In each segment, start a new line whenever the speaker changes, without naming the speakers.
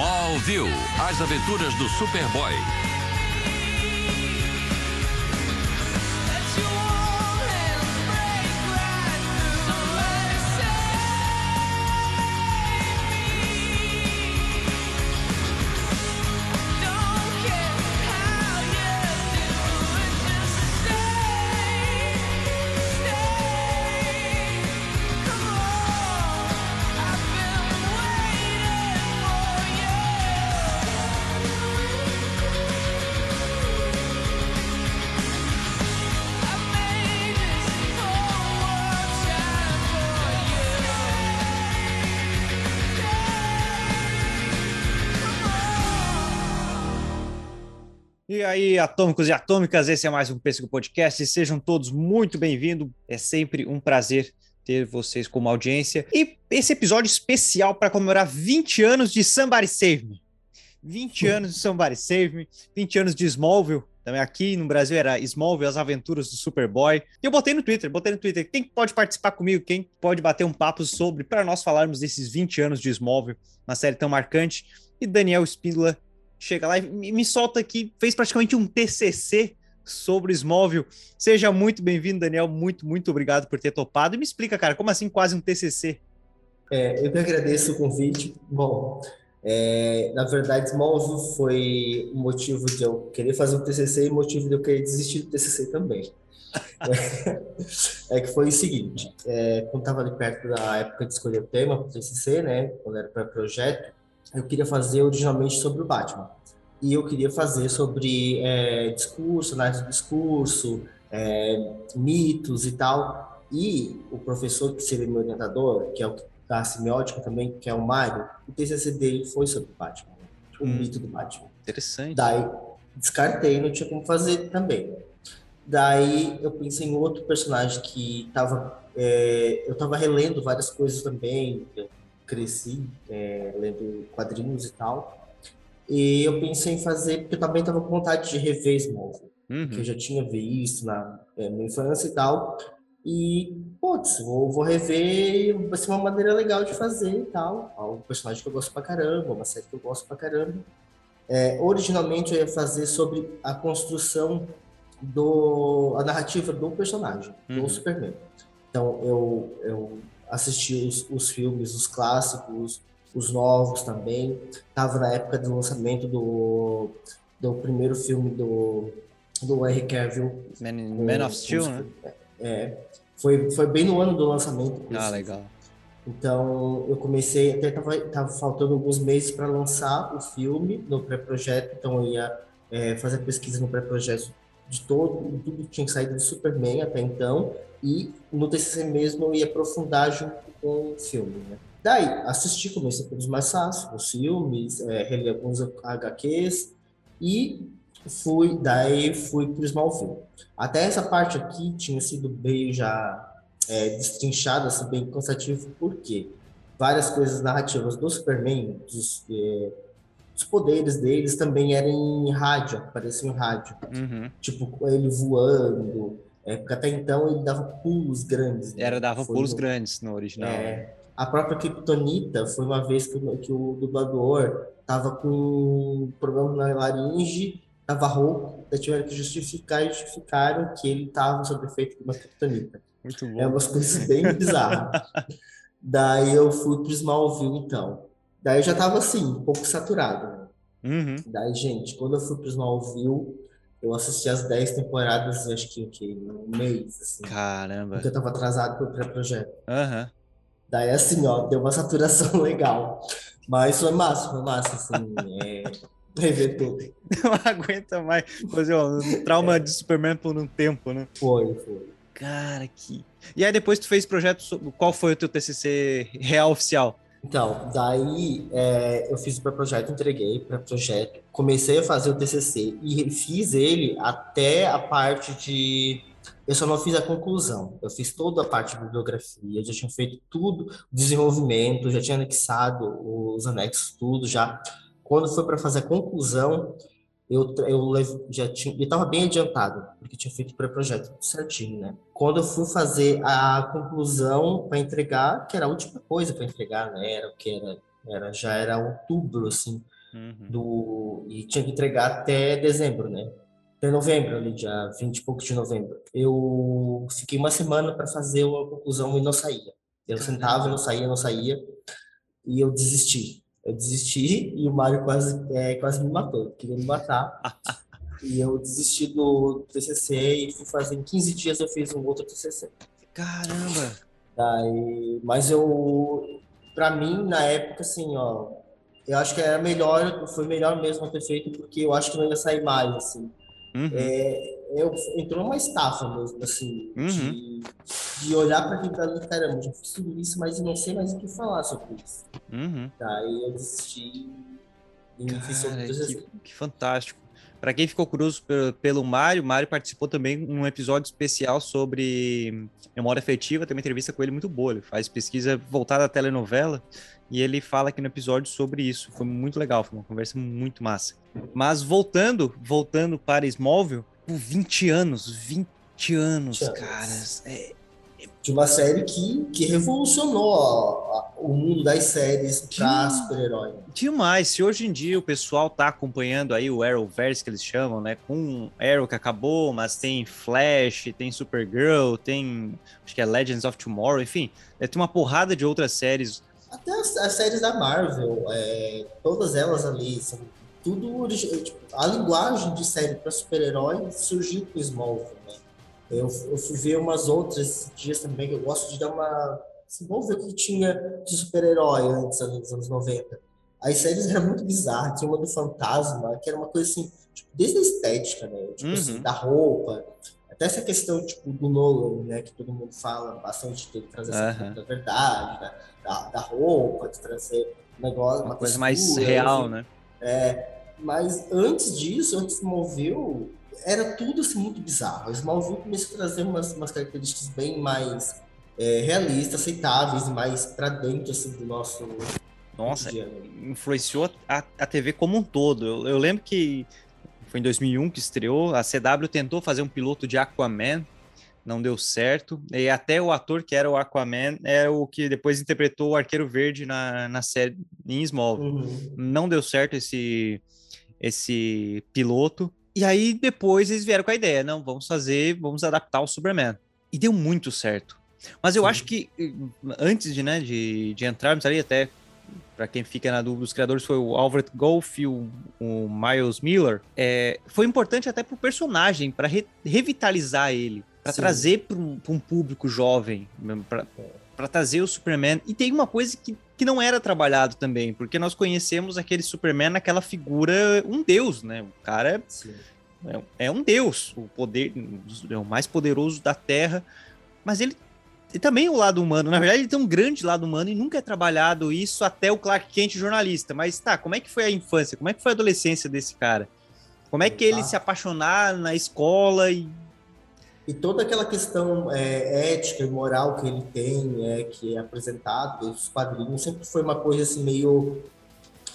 Smallville, as aventuras do Superboy.
Aí, atômicos e atômicas, esse é mais um Pêssego Podcast. Sejam todos muito bem-vindos. É sempre um prazer ter vocês como audiência. E esse episódio especial para comemorar 20 anos de Somebody Save Me. 20 anos de Somebody Save Me, 20 anos de Smallville. Também aqui no Brasil era Smallville, as aventuras do Superboy. E eu botei no Twitter, botei no Twitter. Quem pode participar comigo? Quem pode bater um papo sobre, para nós falarmos desses 20 anos de Smallville, uma série tão marcante. E Daniel Spínola chega lá e me solta aqui, fez praticamente um TCC sobre Smallville. Seja muito bem-vindo, Daniel. Muito, muito obrigado por ter topado. E me explica, cara, como assim quase um TCC?
É, eu que agradeço o convite. Bom, é, na verdade, Smallville foi o motivo de eu querer fazer um TCC e o motivo de eu querer desistir do TCC também. é, é, que foi o seguinte, é, quando estava ali perto da época de escolher o tema para o TCC, né, quando era para projeto, eu queria fazer originalmente sobre o Batman. E eu queria fazer sobre é, discurso, análise do discurso, é, mitos e tal. E o professor que seria meu orientador, que é o da semiótica também, que é o Mário, o TCC dele foi sobre o Batman, o hum, mito do Batman.
Interessante.
Daí descartei, não tinha como fazer também. Daí eu pensei em outro personagem que estava é, eu estava relendo várias coisas também, cresci é, lendo quadrinhos e tal. E eu pensei em fazer, porque eu também estava com vontade de rever Smallville, uhum. que eu já tinha visto na é, minha infância e tal. E, putz, vou, vou rever, vai ser uma maneira legal de fazer e tal. É um personagem que eu gosto pra caramba, uma série que eu gosto pra caramba. É, originalmente eu ia fazer sobre a construção do a narrativa do personagem, uhum. do Superman. Então eu, eu assisti os, os filmes, os clássicos, os novos também. Tava na época do lançamento do, do primeiro filme do, do Henry Cavill.
Man, com, Man of Steel, né?
É, foi, foi bem no ano do lançamento.
Ah, legal.
Então, eu comecei, até tava, tava faltando alguns meses para lançar o filme no pré-projeto, então eu ia é, fazer pesquisa no pré-projeto de todo, tudo que tinha saído do Superman até então, e no TCC mesmo eu ia aprofundar junto com o filme, né? Daí, assisti, comecei pelos mais fáceis, os filmes, é, reli alguns HQs, e fui, daí fui pro Smallville. Até essa parte aqui tinha sido bem já é, destrinchada, assim, bem cansativo, porque várias coisas narrativas do Superman, dos, é, os poderes deles também eram em rádio, apareciam em rádio. Uhum. Tipo, ele voando, é, porque até então ele dava pulos grandes.
Né? Era, dava foi pulos no... grandes no original.
É, a própria Kryptonita foi uma vez que, que o dublador tava com problema na laringe, tava rouco, daí tiveram que justificar e justificaram que ele tava sob efeito de uma Kryptonita.
Muito bom.
É umas coisas bem bizarras. Daí eu fui pro Smallville, então. Daí eu já tava assim, um pouco saturado. Né? Uhum. Daí, gente, quando eu fui pro Smallville, eu assisti as 10 temporadas, acho que o que? Um mês, assim.
Caramba.
Porque eu tava atrasado pro pré-projeto.
Aham. Uhum.
Daí, assim, ó, deu uma saturação legal. Mas foi massa, foi massa, assim. É... Rever tudo.
Não aguenta mais fazer um trauma é. de Superman por um tempo, né?
Foi, foi.
Cara, que. E aí depois tu fez projeto. Qual foi o teu TCC real oficial?
Então, daí é, eu fiz o pré-projeto, entreguei para projeto, comecei a fazer o TCC e fiz ele até a parte de. Eu só não fiz a conclusão, eu fiz toda a parte de bibliografia, já tinha feito tudo, desenvolvimento, já tinha anexado os anexos, tudo já. Quando foi para fazer a conclusão, eu, eu já tinha, eu estava bem adiantado, porque tinha feito o pré-projeto certinho, né? Quando eu fui fazer a conclusão para entregar, que era a última coisa para entregar, né? Era o que era Era, já era outubro, assim,
Uhum.
do... E tinha que entregar até dezembro, né? Até novembro, ali, dia 20 e pouco de novembro. Eu fiquei uma semana para fazer a conclusão e não saía. Eu sentava, não saía, não saía, e eu desisti. Eu desisti e o Mário quase, é, quase me matou. Queria me matar. E eu desisti do TCC e fui fazer. Em 15 dias eu fiz um outro TCC.
Caramba!
Daí, mas eu, pra mim, na época, assim, ó, eu acho que era melhor, foi melhor mesmo ter feito, porque eu acho que não ia sair mais, assim.
Uhum.
É, eu, entrou uma estafa mesmo, assim,
Uhum.
de, de olhar para aquilo ali, caramba, já fiz tudo isso, mas não sei mais o que falar sobre isso.
Uhum.
Daí eu desisti e fiz outro
Cara,
TCC.
que, que fantástico. Para quem ficou curioso pelo, pelo Mário, Mário participou também num episódio especial sobre memória afetiva, tem uma entrevista com ele muito boa. Ele faz pesquisa voltada à telenovela e ele fala aqui no episódio sobre isso. Foi muito legal, foi uma conversa muito massa. Mas voltando, voltando para Smallville, por 20 anos, 20 anos,
20 anos.
caras. É,
De uma série que, que revolucionou a- a- o mundo das séries para super-herói.
Demais. Se hoje em dia o pessoal tá acompanhando aí o Arrowverse que eles chamam, né? Com Arrow que acabou, mas tem Flash, tem Supergirl, tem acho que é Legends of Tomorrow, enfim, é, tem uma porrada de outras séries.
Até as, as séries da Marvel, é, todas elas ali, são tudo tipo, a linguagem de série para super-herói surgiu com Smallville, né? Eu, eu fui ver umas outras dias também, que eu gosto de dar uma... Assim, vamos ver o que tinha de super-herói antes, ali nos anos 90. As séries eram muito bizarras, tinha uma do Fantasma, que era uma coisa assim, tipo, desde a estética, né? Tipo
Uhum.
assim, da roupa, até essa questão, tipo, do Nolan, né? Que todo mundo fala bastante dele trazer essa da verdade, da, da, da roupa, de trazer um negócio,
Uma
uma
coisa mais
textura,
real,
enfim.
né?
Mas antes disso, antes do Smallville, era tudo assim muito bizarro. O Smallville começou a trazer umas, umas características bem mais é, realistas, aceitáveis mais pra dentro assim, do nosso
Nossa,
cotidiano.
influenciou a, a TV como um todo. Eu, eu lembro que foi em 2001 que estreou, a CW tentou fazer um piloto de Aquaman, não deu certo, e até o ator que era o Aquaman é o que depois interpretou o Arqueiro Verde na, na série em Smallville.
Uhum.
não deu certo esse esse piloto. E aí depois eles vieram com a ideia, não, vamos fazer, vamos adaptar o Superman. E deu muito certo. Mas eu
Sim.
acho que eh, antes de, né, de, de entrarmos ali, até para quem fica na dúvida, os criadores foi o Albert Golf e o, o Miles Miller. É, foi importante até pro personagem, para revitalizar ele, para trazer para um, pra um público jovem, para para trazer o Superman. E tem uma coisa que, que não era trabalhado também, porque nós conhecemos aquele Superman naquela figura, um deus, né? O cara
Sim.
é, é um deus, o poder é o mais poderoso da Terra, mas ele, ele também o lado humano. Na verdade, ele tem um grande lado humano e nunca é trabalhado isso até o Clark Kent jornalista. Mas tá, como é que foi a infância? Como é que foi a adolescência desse cara? Como é que ele se apaixonar na escola e
E toda aquela questão é, ética e moral que ele tem, é, que é apresentado nos quadrinhos, sempre foi uma coisa assim meio.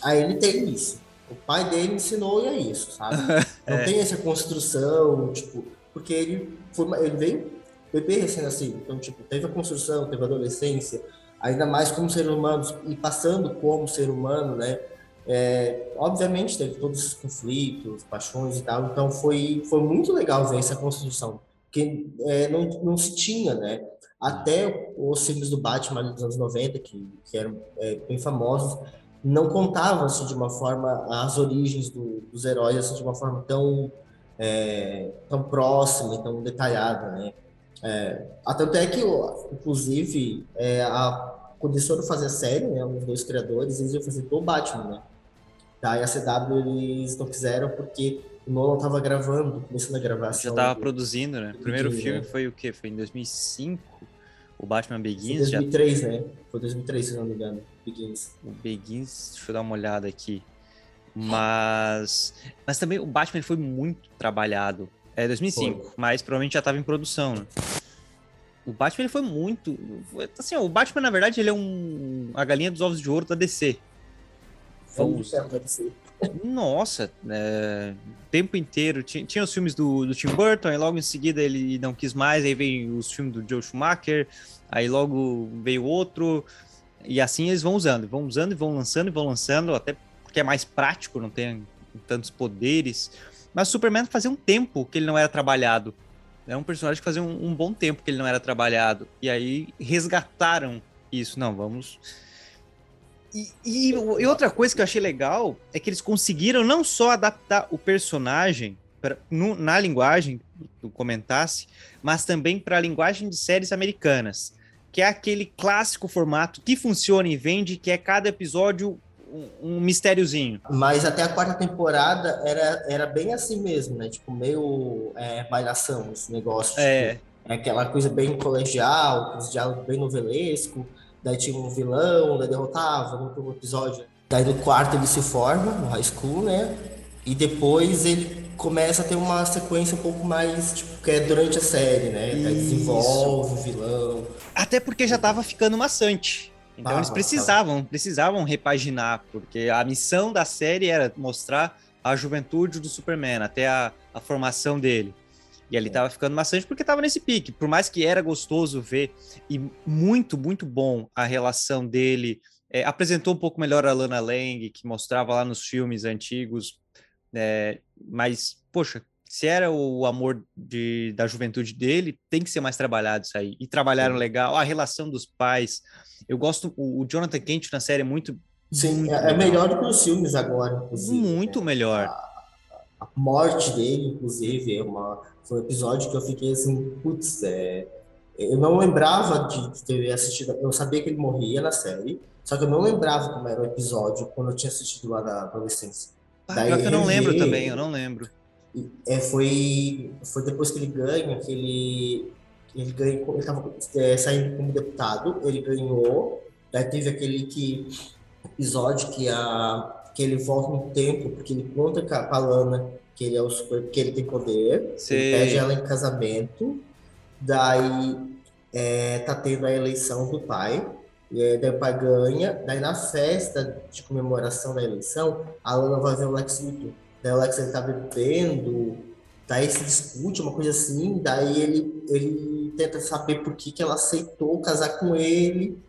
Ah, ele tem isso. O pai dele ensinou e é isso, sabe? Não
É.
tem essa construção, tipo, porque ele, foi ele veio bebê recém-nascido, então, tipo, teve a construção, teve a adolescência, ainda mais como ser humano, e passando como ser humano, né? É, obviamente teve todos esses conflitos, paixões e tal, então foi, foi muito legal ver essa construção, que é, não, não se tinha, né? Até os filmes do Batman dos anos 90, que, que eram é, bem famosos, não contavam assim, de uma forma as origens do- dos heróis assim, de uma forma tão é, tão próxima e tão detalhada, né? É, até que, inclusive, é, a, quando eles foram fazer a série, né, os dois criadores, eles iam fazer do Batman, né? Daí a CW eles não quiseram porque o Nolan tava gravando, começando a
já
gravação.
tava
do-
produzindo, né? O primeiro
Begins,
filme
né?
foi o quê? Foi em 2005, o Batman
Foi
Begins, já
2003, né? Foi 2003, se não me engano. Begins.
O Begins, deixa eu dar uma olhada aqui. Mas, mas também o Batman foi muito trabalhado. É 2005,
Foi.
mas provavelmente já estava em produção, né? O Batman ele foi muito, foi- assim, ó, o Batman na verdade ele é um a galinha dos ovos de ouro da DC.
Vamos deve ser.
nossa, é, o tempo inteiro tinha, tinha os filmes do, do Tim Burton, aí logo em seguida ele não quis mais, aí veio os filmes do Joe Schumacher, aí logo veio outro. E assim eles vão usando, vão usando e vão lançando e vão lançando, até porque é mais prático, não tem tantos poderes. Mas Superman fazia um tempo que ele não era trabalhado. É um personagem que fazia um, um bom tempo que ele não era trabalhado. E aí resgataram isso. Não, vamos. E, e, e, outra coisa que eu achei legal é que eles conseguiram não só adaptar o personagem pra, no, na linguagem que tu comentasse, mas também para a linguagem de séries americanas, que é aquele clássico formato que funciona e vende, que é cada episódio um, um mistériozinho.
Mas até a quarta temporada era, era bem assim mesmo, né? Tipo, meio é, malhação esse negócio.
É.
Tipo, é aquela coisa bem colegial, com os diálogos bem novelesco. Daí tinha um vilão, daí derrotava no último episódio. Daí no quarto ele se forma, no high school, né? E depois ele começa a ter uma sequência um pouco mais, tipo, que é durante a série, né? Daí desenvolve o vilão.
Até porque já tava ficando maçante. Então ah, eles precisavam, tá. precisavam repaginar, porque a missão da série era mostrar a juventude do Superman, até a, a formação dele. E ali tava ficando maçante porque tava nesse pique. Por mais que era gostoso ver e muito, muito bom a relação dele. É, apresentou um pouco melhor a Lana Lang, que mostrava lá nos filmes antigos. É, mas, poxa, se era o amor de, da juventude dele, tem que ser mais trabalhado isso aí. E trabalharam legal. A relação dos pais. Eu gosto. O, o Jonathan Kent na série é muito.
Sim,
muito
é, é melhor do que os filmes agora, inclusive.
Muito né? melhor.
A, a, morte dele, inclusive, é uma, foi um episódio que eu fiquei assim, putz, é, eu não lembrava de ter assistido. Eu sabia que ele morria na série, só que eu não lembrava como era o episódio quando eu tinha assistido lá na adolescência.
Ah, Daí, eu não lembro também, eu não lembro.
É, foi, foi depois que ele ganha, que ele, ele ganhou, ele estava é, saindo como deputado, ele ganhou, daí teve aquele que, episódio que, a, que ele volta no tempo, porque ele conta com a Lana que ele é o super, que ele tem poder, pede ela em casamento, daí é, tá tendo a eleição do pai, e aí, daí o pai ganha, daí na festa de comemoração da eleição, a Lana vai ver o Lex Luthor daí o Alex ele tá bebendo, daí se discute, uma coisa assim, daí ele, ele tenta saber por que, que ela aceitou casar com ele,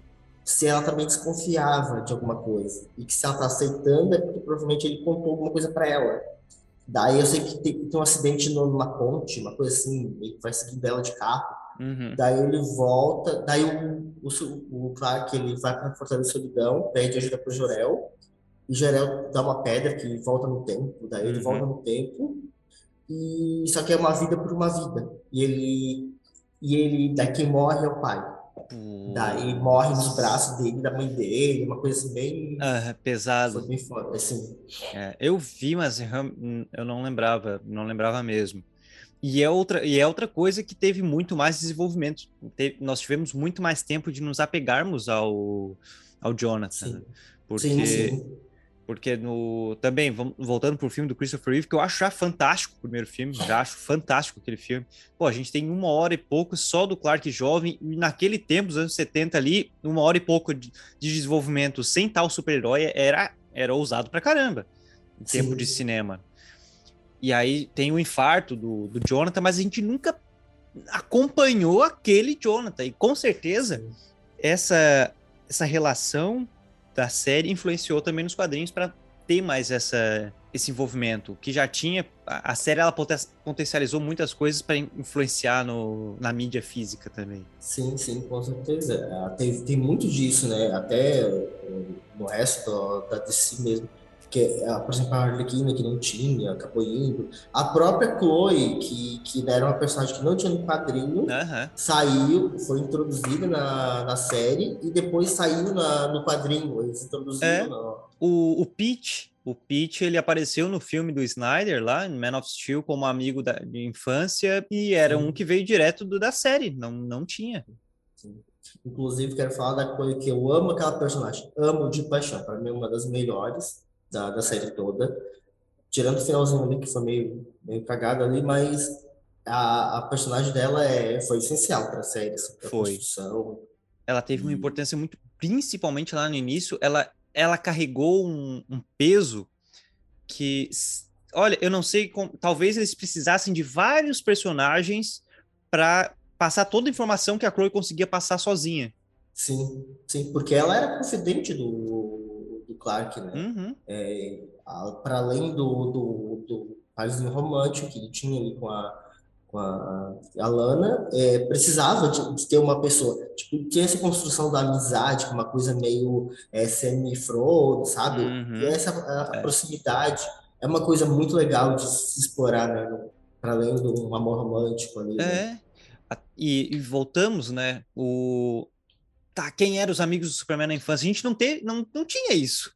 se ela também desconfiava de alguma coisa. E que se ela tá aceitando é porque provavelmente ele contou alguma coisa para ela. Daí eu sei que tem, tem um acidente numa ponte, uma coisa assim, ele vai seguindo ela de carro.
Uhum.
Daí ele volta, daí o, o, o Clark ele vai para Fortaleza Solidão, pede ajuda pro Jorel, e Jerel dá uma pedra que volta no tempo, daí ele uhum. volta no tempo, e só que é uma vida por uma vida. E ele, e ele daí quem morre é o pai. Uhum. Daí morre nos braços dele, da mãe dele, uma coisa assim bem.
Ah, pesado.
Foi bem foda, assim.
É, eu vi, mas eu não lembrava, não lembrava mesmo. E é outra, e é outra coisa que teve muito mais desenvolvimento. Teve, nós tivemos muito mais tempo de nos apegarmos ao, ao Jonathan. Sim. Porque sim, sim. Porque no. Também, vamos, voltando pro filme do Christopher Reeve, que eu acho já fantástico o primeiro filme, já acho fantástico aquele filme. Pô, a gente tem uma hora e pouco só do Clark jovem, e naquele tempo, os anos 70 ali, uma hora e pouco de, de desenvolvimento sem tal super-herói era, era ousado pra caramba, em Sim. tempo de cinema. E aí tem o infarto do, do Jonathan, mas a gente nunca acompanhou aquele Jonathan. E com certeza, essa, essa relação da série influenciou também nos quadrinhos para ter mais essa, esse envolvimento que já tinha a, série ela potencializou muitas coisas para influenciar no, na mídia física também.
Sim sim com certeza. É, tem, tem muito disso né? Até no resto da DC mesmo que, ah, por exemplo, a Arlequina, que não tinha, acabou indo. A própria Chloe, que, que era uma personagem que não tinha no quadrinho,
uhum.
saiu, foi introduzida na, na série e depois saiu na, no quadrinho. Eles introduziram. É. No...
O, o Pete, o Pete, ele apareceu no filme do Snyder, lá, em Man of Steel, como amigo da, de infância, e era Sim. um que veio direto do, da série, não, não tinha.
Sim. Inclusive, quero falar da coisa que eu amo aquela personagem, amo de paixão, para mim é uma das melhores da, da série toda. Tirando o finalzinho ali, que foi meio, meio cagado ali, mas a, a personagem dela é, foi essencial para a série, assim, pra foi. construção.
Ela teve uma importância muito, principalmente lá no início, ela, ela carregou um, um peso que, olha, eu não sei, como, talvez eles precisassem de vários personagens para passar toda a informação que a Chloe conseguia passar sozinha.
Sim, sim, porque ela era confidente do, do Clark, né?
Uhum.
É, para além do, do, do parzinho romântico que ele tinha ali com a, com a, a Lana, é, precisava de, de, ter uma pessoa, tipo, tinha essa construção da amizade, uma coisa meio é, semi-Frodo, sabe?
Uhum.
Essa a, a
É.
proximidade é uma coisa muito legal de se explorar, né? Para além do amor romântico ali, né?
É. A- E, e voltamos, né? O. Tá, quem eram os amigos do Superman na infância? A gente não, teve, não, não tinha isso.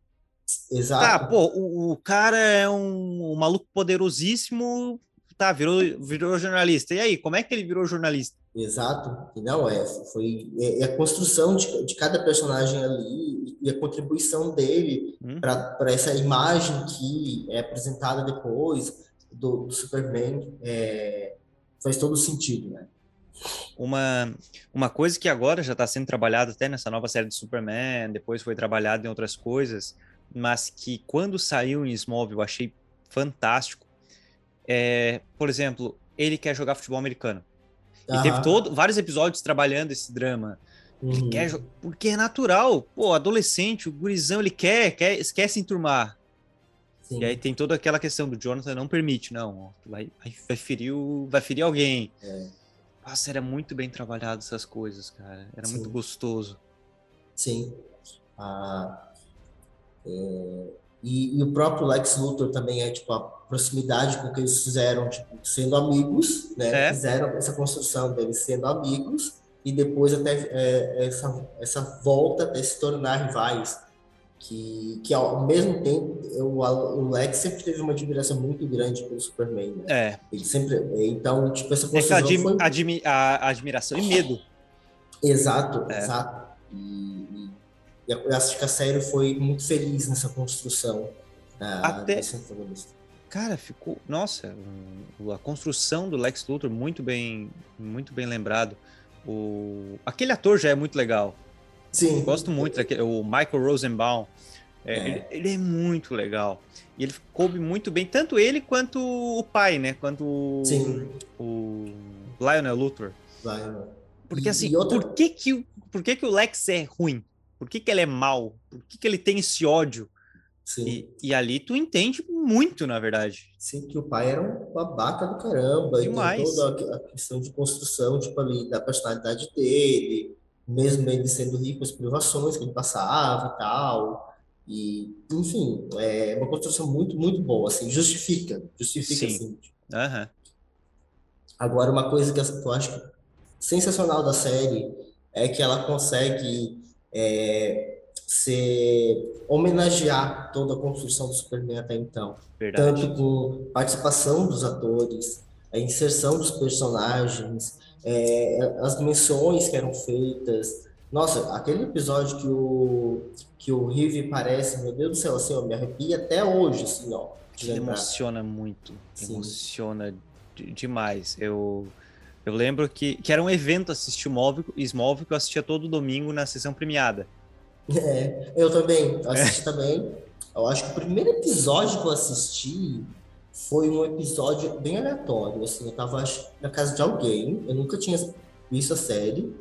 Tá,
Exato.
pô, o, o cara é um, um maluco poderosíssimo, tá, virou, virou jornalista. E aí, como é que ele virou jornalista?
Exato, e não é, foi é, é a construção de, de cada personagem ali e a contribuição dele
Hum?
para essa imagem que é apresentada depois do, do Superman é, faz todo sentido, né?
Uma, uma coisa que agora já está sendo trabalhada até nessa nova série do Superman, depois foi trabalhado em outras coisas, mas que quando saiu em Smallville eu achei fantástico. É, por exemplo, ele quer jogar futebol americano. E teve todo, vários episódios trabalhando esse drama. Ele
Uhum.
quer jo- porque é natural. Pô, adolescente, o gurizão, ele quer, quer, quer se enturmar.
Sim,
E aí tem toda aquela questão do Jonathan não permite, não, vai, vai ferir o- vai ferir alguém.
É.
Nossa, era muito bem trabalhado essas coisas, cara. Era
Sim.
muito gostoso.
sim. Ah, é, e, e o próprio Lex Luthor também é tipo a proximidade com que eles fizeram, tipo, sendo amigos, né?
É.
Fizeram essa construção deles sendo amigos e depois até é, essa, essa volta até se tornar rivais. Que, que ao mesmo tempo o, o Lex sempre teve uma admiração muito grande pelo Superman, né?
É,
Ele sempre, então, tipo, essa
é aquela
construção
admi-
foi
admi- a- admiração e medo.
Exato,
É.
exato. E, e- eu acho que a série foi muito feliz nessa construção da,
Até-
desse antagonista.
Cara, ficou. Nossa, a construção do Lex Luthor muito bem, muito bem lembrado. O, aquele ator já é muito legal.
Sim.
Eu gosto muito daquele, o Michael Rosenbaum. É,
É.
Ele, ele é muito legal. E ele coube muito bem, tanto ele quanto o pai, né? Quanto o,
Sim.
o Lionel Luthor.
Né?
Porque
E-
assim,
e outra-
por, que, que, o- por que, que o Lex é ruim? Por que, que ele é mau? Por que, que ele tem esse ódio?
Sim.
E, e ali tu entende muito, na verdade.
Sim, que o pai era um babaca do caramba. E toda a- a questão de construção, tipo, ali, da personalidade dele, mesmo ele sendo rico, as privações que ele passava e tal. E, enfim, é uma construção muito, muito boa, assim, justifica, justifica,
Sim.
assim,
Aham.
Agora, uma coisa que eu acho sensacional da série é que ela consegue é, ser, homenagear toda a construção do Superman até então.
Verdade.
Tanto com participação dos atores, a inserção dos personagens, é, as menções que eram feitas. Nossa, aquele episódio que o, que o Rive aparece, meu Deus do céu, assim, ó, me arrepia até hoje, assim, ó,
emociona muito.
Sim.
Emociona de- demais. Eu, eu lembro que, que era um evento assistir Smallville, Smallville que eu assistia todo domingo na sessão premiada.
É, eu também, eu assisti também. Eu acho que o primeiro episódio que eu assisti foi um episódio bem aleatório, assim, eu tava acho, na casa de alguém, eu nunca tinha visto a série,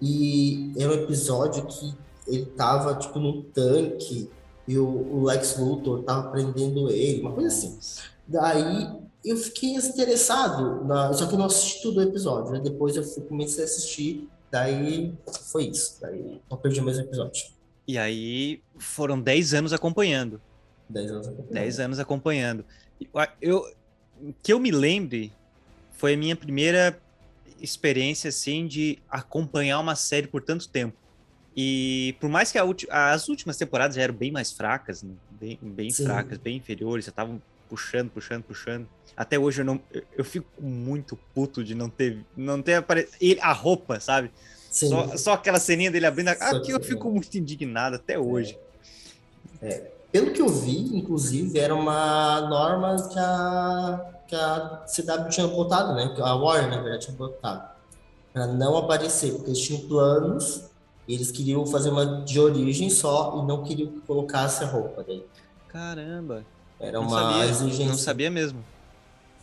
e era um episódio que ele tava, tipo, num tanque, e o, o Lex Luthor tava prendendo ele, uma coisa assim. Daí eu fiquei interessado, na, só que eu não assisti todo o episódio, né? Depois eu fui, comecei a assistir, daí foi isso, daí não perdi mais o episódio.
E aí foram 10 anos acompanhando.
10 anos acompanhando.
10 anos acompanhando. Eu, que eu me lembre, foi a minha primeira experiência assim de acompanhar uma série por tanto tempo. E por mais que a ulti- as últimas temporadas já eram bem mais fracas, né? bem, bem
Sim.
fracas, bem inferiores, já estavam puxando, puxando, puxando. Até hoje eu não, eu, eu fico muito puto de não ter, não ter aparecido a roupa, sabe?
Sim,
Só, só aquela ceninha dele abrindo. A... Aqui eu fico muito indignado até hoje.
Pelo que eu vi, inclusive, era uma norma que a, que a CW tinha botado, né? Que a Warner, na verdade, tinha botado. Pra não aparecer, porque eles tinham planos, eles queriam fazer uma de origem só, e não queriam que colocasse a roupa daí.
Caramba,
Era
não
uma
sabia,
exigência.
não sabia mesmo.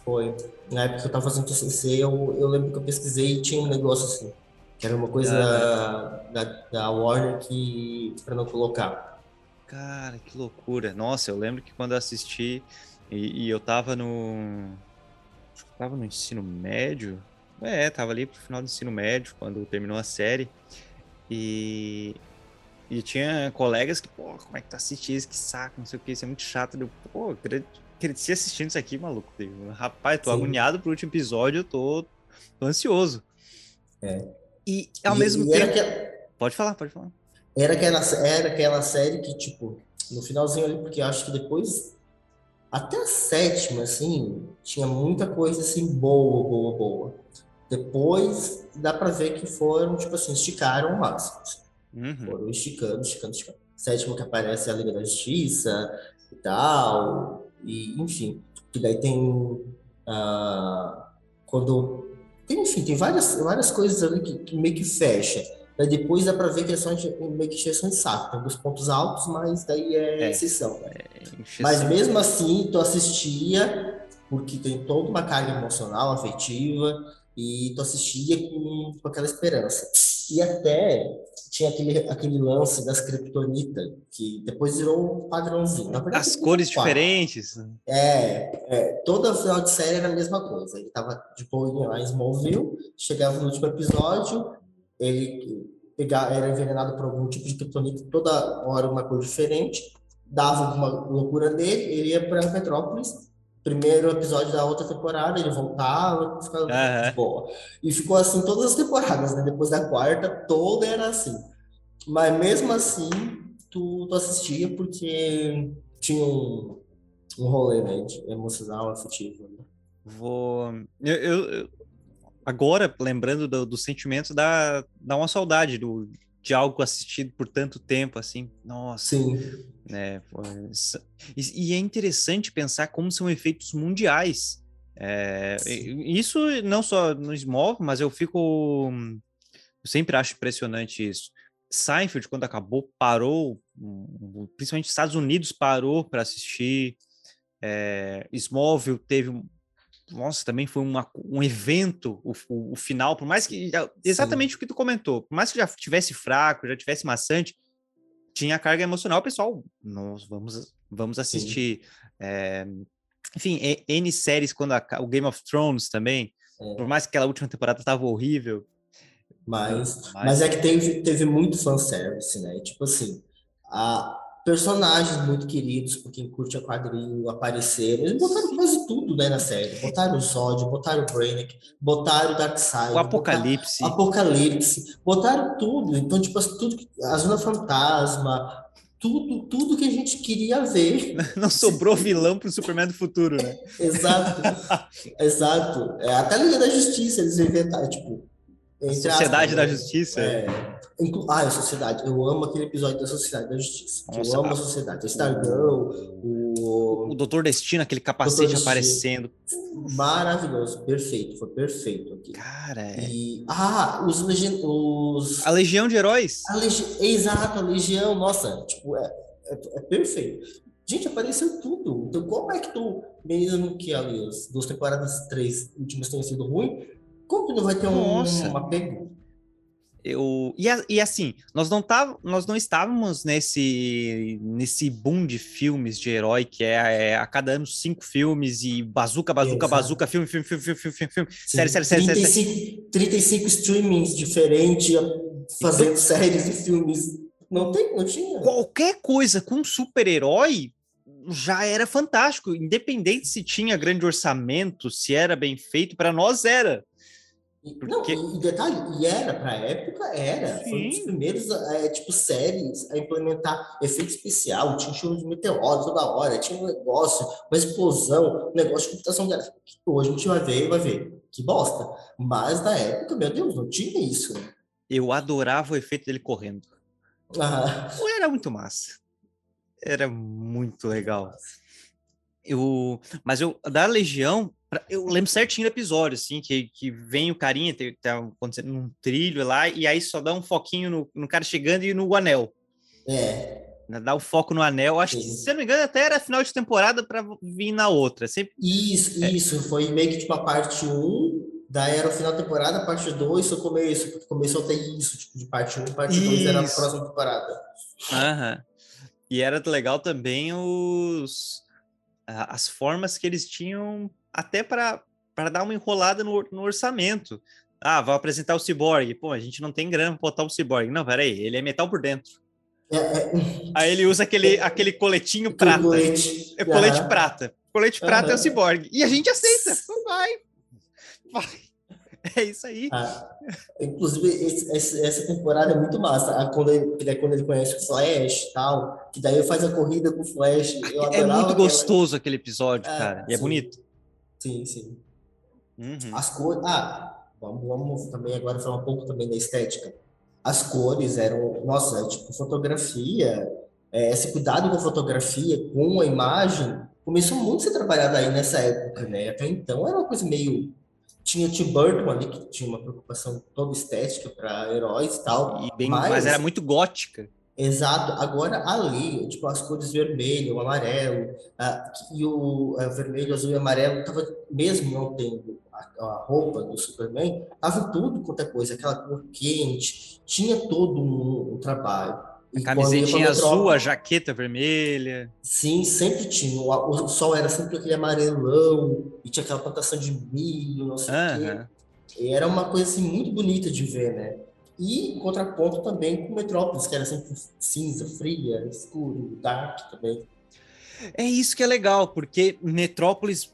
Foi. Na época que eu tava fazendo TCC, eu, eu lembro que eu pesquisei e tinha um negócio assim, Que era uma coisa da, da, da Warner que para não colocar.
Cara, que loucura. Nossa, eu lembro que quando eu assisti e, e eu tava no. Acho que tava no ensino médio. É, tava ali pro final do ensino médio, quando terminou a série. E, e tinha colegas que, pô, como é que tá assistindo isso? Que saco, não sei o que, isso é muito chato. Eu, pô, cresci assistindo isso aqui, maluco. Rapaz, tô Sim. agoniado pro último episódio, eu tô, tô ansioso.
É.
E ao e, mesmo e tempo. Que... Pode falar, pode falar.
Era aquela, era aquela série que, tipo, no finalzinho ali, porque acho que depois. Até a sétima, assim, tinha muita coisa assim boa, boa, boa. Depois dá pra ver que foram, tipo assim, esticaram o máximo. Uhum. Foram esticando, esticando, esticando. Sétimo que aparece a Liga da Justiça e tal. E, enfim. Que daí tem. Uh, quando tem, enfim, tem várias, várias coisas ali que, que meio que fecha. Daí depois dá para ver que é só meio que exceção de saco. Tem dos pontos altos, mas daí é, é exceção. Né? É, mas mesmo assim, tu assistia, porque tem toda uma carga emocional, afetiva, e tu assistia com, com aquela esperança. E até tinha aquele, aquele lance das Kryptonita, que depois virou um padrãozinho.
Verdade, As cores diferentes.
É, é, toda final de série era a mesma coisa. Ele tava de boinha lá em Smallville, chegava no último episódio, ele pegava, era envenenado por algum tipo de Kryptonita, toda hora uma cor diferente, dava uma loucura nele, ele ia para Petrópolis, primeiro episódio da outra temporada, ele voltava, ficava uhum. boa. E ficou assim todas as temporadas, né? Depois da quarta, toda era assim. Mas mesmo assim, tu, tu assistia porque tinha um, um rolê, né? Emocional, afetivo. Né?
Vou. Eu, eu, agora, lembrando do, do sentimento, dá, dá uma saudade do, de algo assistido por tanto tempo, assim. Nossa.
Sim.
Né, e, e, é interessante pensar como são efeitos mundiais. É, isso não só no Small, mas eu fico. Eu sempre acho impressionante isso. Seinfeld, quando acabou, parou, principalmente Estados Unidos parou para assistir. É, Smallville teve nossa, também foi uma, um evento, o, o, o, final, por mais que. Exatamente Sim. o que tu comentou, por mais que já tivesse fraco, já tivesse maçante, tinha carga emocional, pessoal. Nós vamos, vamos assistir. É, enfim, N séries, quando a, o Game of Thrones também, é. por mais que aquela última temporada estava horrível.
Mas, mas, mas, é que teve, teve muito fanservice, né? Tipo assim, a, personagens muito queridos por quem curte a quadrinho apareceram. Eles botaram quase tudo né, na série. Botaram o Zod, botaram o Brainiac, botaram o Darkseid.
O Apocalipse.
Botaram, Apocalipse. Botaram tudo. Então, tipo, tudo, a Zona Fantasma, tudo, tudo que a gente queria ver.
Não sobrou vilão pro Superman do futuro, né?
exato. exato. É, até a Liga da Justiça eles inventaram, tipo,
Sociedade da né? Justiça.
É, ah, a Sociedade. Eu amo aquele episódio da Sociedade da Justiça. Nossa, eu amo a Sociedade. A Stargirl, o...
O Doutor Destino, aquele capacete aparecendo.
Maravilhoso. Perfeito. Foi perfeito aqui.
Cara,
é... E... Ah, os, legi... os...
A Legião de Heróis.
A legi... Exato, a Legião. Nossa, tipo, é, é, é perfeito. Gente, apareceu tudo. Então, como é que tu, mesmo que ali as duas temporadas, três últimas tenham sido ruins, como que não vai ter um, um apego?
Eu, e, e assim, nós não, tá, nós não estávamos nesse, nesse boom de filmes de herói que é, é a cada ano cinco filmes e bazuca, bazuca, bazuca, filme, filme, filme, filme, filme, filme, filme série, série, série, 35,
série. 35 streamings diferentes fazendo então, séries e filmes. Não tem, não tinha.
Qualquer coisa com super-herói já era fantástico, independente se tinha grande orçamento, se era bem feito, para nós era.
Porque... Não, e detalhe, e era, pra época, era. Sim. Foi um dos primeiros, é, tipo, séries a implementar efeito especial. Tinha show de meteoro toda hora, tinha um negócio, uma explosão, um negócio de computação gráfica. Hoje a gente vai ver e vai ver. Que bosta. Mas na época, meu Deus, não tinha isso.
Eu adorava o efeito dele correndo.
Ah.
Era muito massa. Era muito legal. Eu, mas eu, da Legião, eu lembro certinho do episódio, assim, que, que vem o carinha, tá acontecendo num trilho lá, e aí só dá um foquinho no, no cara chegando e no anel.
É.
Né, dá o foco no anel. Acho Sim. que, se eu não me engano, até era final de temporada para vir na outra. Sempre...
Isso, é. isso. Foi meio que tipo a parte 1 Daí era o final da temporada, parte 2 foi o começo, porque começou a ter isso, tipo, de parte 1 um, parte 2 era a próxima temporada.
Aham. E era legal também os a- as formas que eles tinham até para para dar uma enrolada no, no orçamento. Ah, vai apresentar o Cyborg. Pô, a gente não tem grana pra botar o Cyborg. Não, peraí, ele é metal por dentro.
É, é,
Aí ele usa aquele, aquele coletinho prata.
colete.
É colete
Aham.
prata. Colete prata é o. Cyborg. E a gente aceita. Vai. Vai. É isso aí.
Ah, inclusive, esse- esse- essa temporada é muito massa. Ah, Quando ele, quando ele conhece o Flash e tal, que daí faz a corrida com o Flash.
É muito
aquela-
gostoso aquele episódio,
Ah,
cara. E é
sim.
bonito.
Sim, sim.
Uhum.
As cores. Ah, vamos, vamos também agora falar um pouco também da estética. As cores eram, nossa, tipo, fotografia, é, esse cuidado com a fotografia, com a imagem, começou muito a ser trabalhado aí nessa época, né? Até então era uma coisa meio. Tinha Tim Burton ali, que tinha uma preocupação toda estética para heróis e tal.
E bem, mas... era muito gótica.
Exato. Agora ali, tipo, as cores vermelho, amarelo, ah, e o ah, vermelho, azul e amarelo, tava, mesmo não tendo a, a roupa do Superman, tava tudo quanto é coisa, aquela cor quente, tinha todo um, um trabalho.
A
E
camisetinha azul, a jaqueta vermelha.
Sim, sempre tinha. O, o sol era sempre aquele amarelão, e tinha aquela plantação de milho, não sei o quê. E era uma coisa assim muito bonita de ver, né? E em contraponto também com Metrópolis, que era sempre cinza, fria, escuro, dark também.
É isso que é legal, porque Metrópolis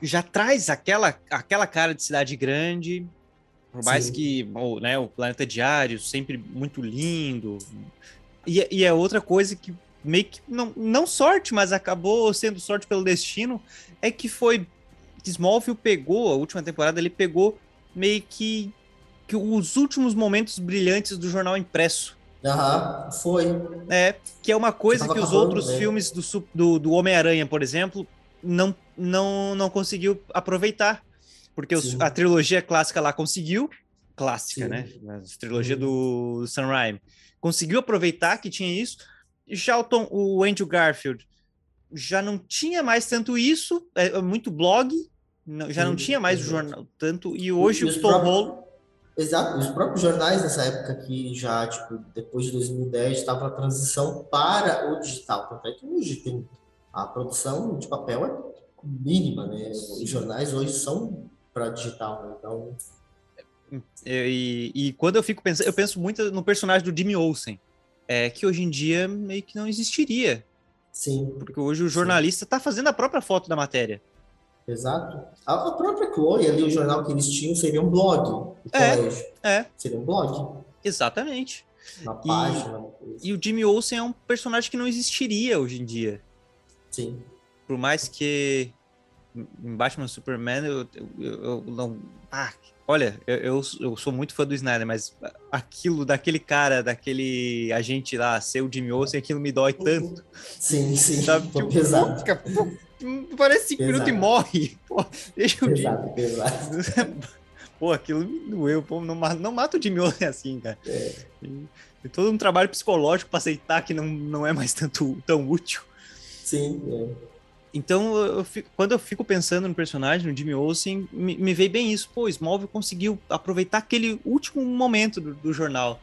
já traz aquela, aquela cara de cidade grande, por mais
Sim.
que o, né, o planeta diário sempre muito lindo. E, é- e é outra coisa que meio que não, não sorte, mas acabou sendo sorte pelo destino, é que foi que Smallville pegou, a última temporada ele pegou meio que, que os últimos momentos brilhantes do jornal impresso.
Aham, foi.
É, que é uma coisa que os outros
né?
filmes do, do, do Homem-Aranha, por exemplo, não, não, não conseguiu aproveitar. Porque os-
Sim.
a trilogia clássica lá conseguiu, clássica,
Sim.
né? A trilogia
Uhum.
do Sam Raimi, conseguiu aproveitar que tinha isso. Já o, Tom, o Andrew Garfield já não tinha mais tanto isso, é, é muito blog, não- já não
Sim,
tinha mais o jornal tanto, e hoje
os
o Tom
próprios-
Holland
Exato, os próprios jornais nessa época que já, tipo, depois de 2010, estava a transição para o digital. Tanto é que hoje tem a produção de papel é mínima, né? Os jornais hoje são para digital, né? Então,
E, e quando eu fico pensando, eu penso muito no personagem do Jimmy Olsen, é, que hoje em dia meio que não existiria,
sim,
porque hoje o jornalista está fazendo a própria foto da matéria.
Exato. A, a própria Chloe ali, o jornal que eles tinham seria um blog,
É.
colégio.
É.
Seria um blog,
Exatamente.
uma página, uma coisa.
E o Jimmy Olsen é um personagem que não existiria hoje em dia.
Sim.
Por mais que em Batman Superman eu, eu, eu não. Ah, olha, eu, eu, eu sou muito fã do Snyder, mas aquilo daquele cara, daquele agente lá, ser o Jimmy Olsen, aquilo me dói tanto.
Sim, sim.
Sabe? Tipo,
pesado.
fica- pô, Parece cinco minutos e morre. Pô, deixa o Jimmy.
Pesado, pesado.
Pô, aquilo me doeu. Pô, não, não mata o Jimmy Olsen assim, cara.
É.
E- Tem todo um trabalho psicológico para aceitar que não, não é mais tanto, tão útil.
Sim, é.
Então, eu fico- quando eu fico pensando no personagem, no Jimmy Olsen, me, me veio bem isso. Pô, Smallville conseguiu aproveitar aquele último momento do, do jornal.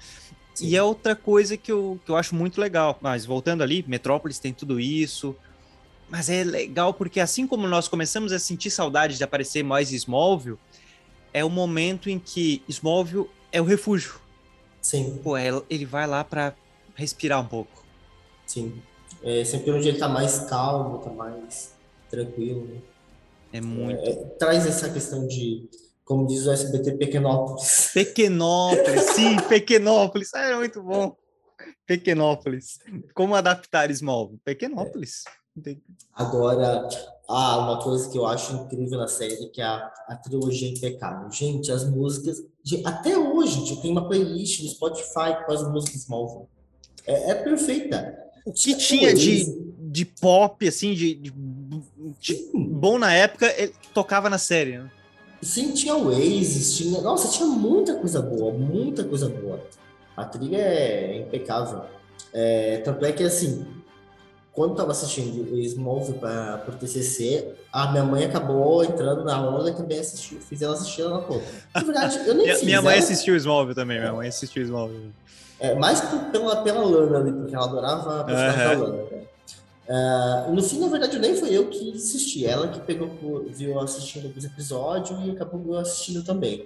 Sim.
E é outra coisa que eu, que eu acho muito legal. Mas voltando ali, Metrópolis tem tudo isso. Mas é legal porque assim como nós começamos a sentir saudade de aparecer mais Smallville, é o momento em que Smallville é o refúgio.
Sim.
Pô, é- ele vai lá para respirar um pouco.
Sim. É sempre onde ele tá mais calmo, tá mais tranquilo. né?
É muito.
É, traz essa questão de, como diz o SBT, Pequenópolis.
Pequenópolis, sim, Pequenópolis. Ah, era muito bom. Pequenópolis. Como adaptar Smallville? Pequenópolis. Tem-
Agora, ah, uma coisa que eu acho incrível na série, que é a, a trilogia impecável. Gente, as músicas, de- até hoje, tipo, tem uma playlist no Spotify com as músicas Smallville. É, é perfeita.
O que tinha de, de pop, assim, de, de- de bom na época, ele tocava na série. né?
sim, tinha Oasis, tinha, nossa, tinha muita coisa boa, muita coisa boa. A trilha é impecável. É, tanto é que, assim, quando eu tava assistindo Smallville para pro TCC, a minha mãe acabou entrando na onda e também assistiu, fiz ela assistir ela toda. Na verdade, eu nem
minha,
fiz.
minha mãe
ela-
assistiu Smallville também, minha mãe assistiu Smallville.
É, mais por- pela, pela Lana ali, porque ela adorava a personagem
Aham.
da Lana. né? Ah, no fim, na verdade, nem foi eu que assisti. Ela que pegou, por- viu assistindo alguns episódios e acabou assistindo também.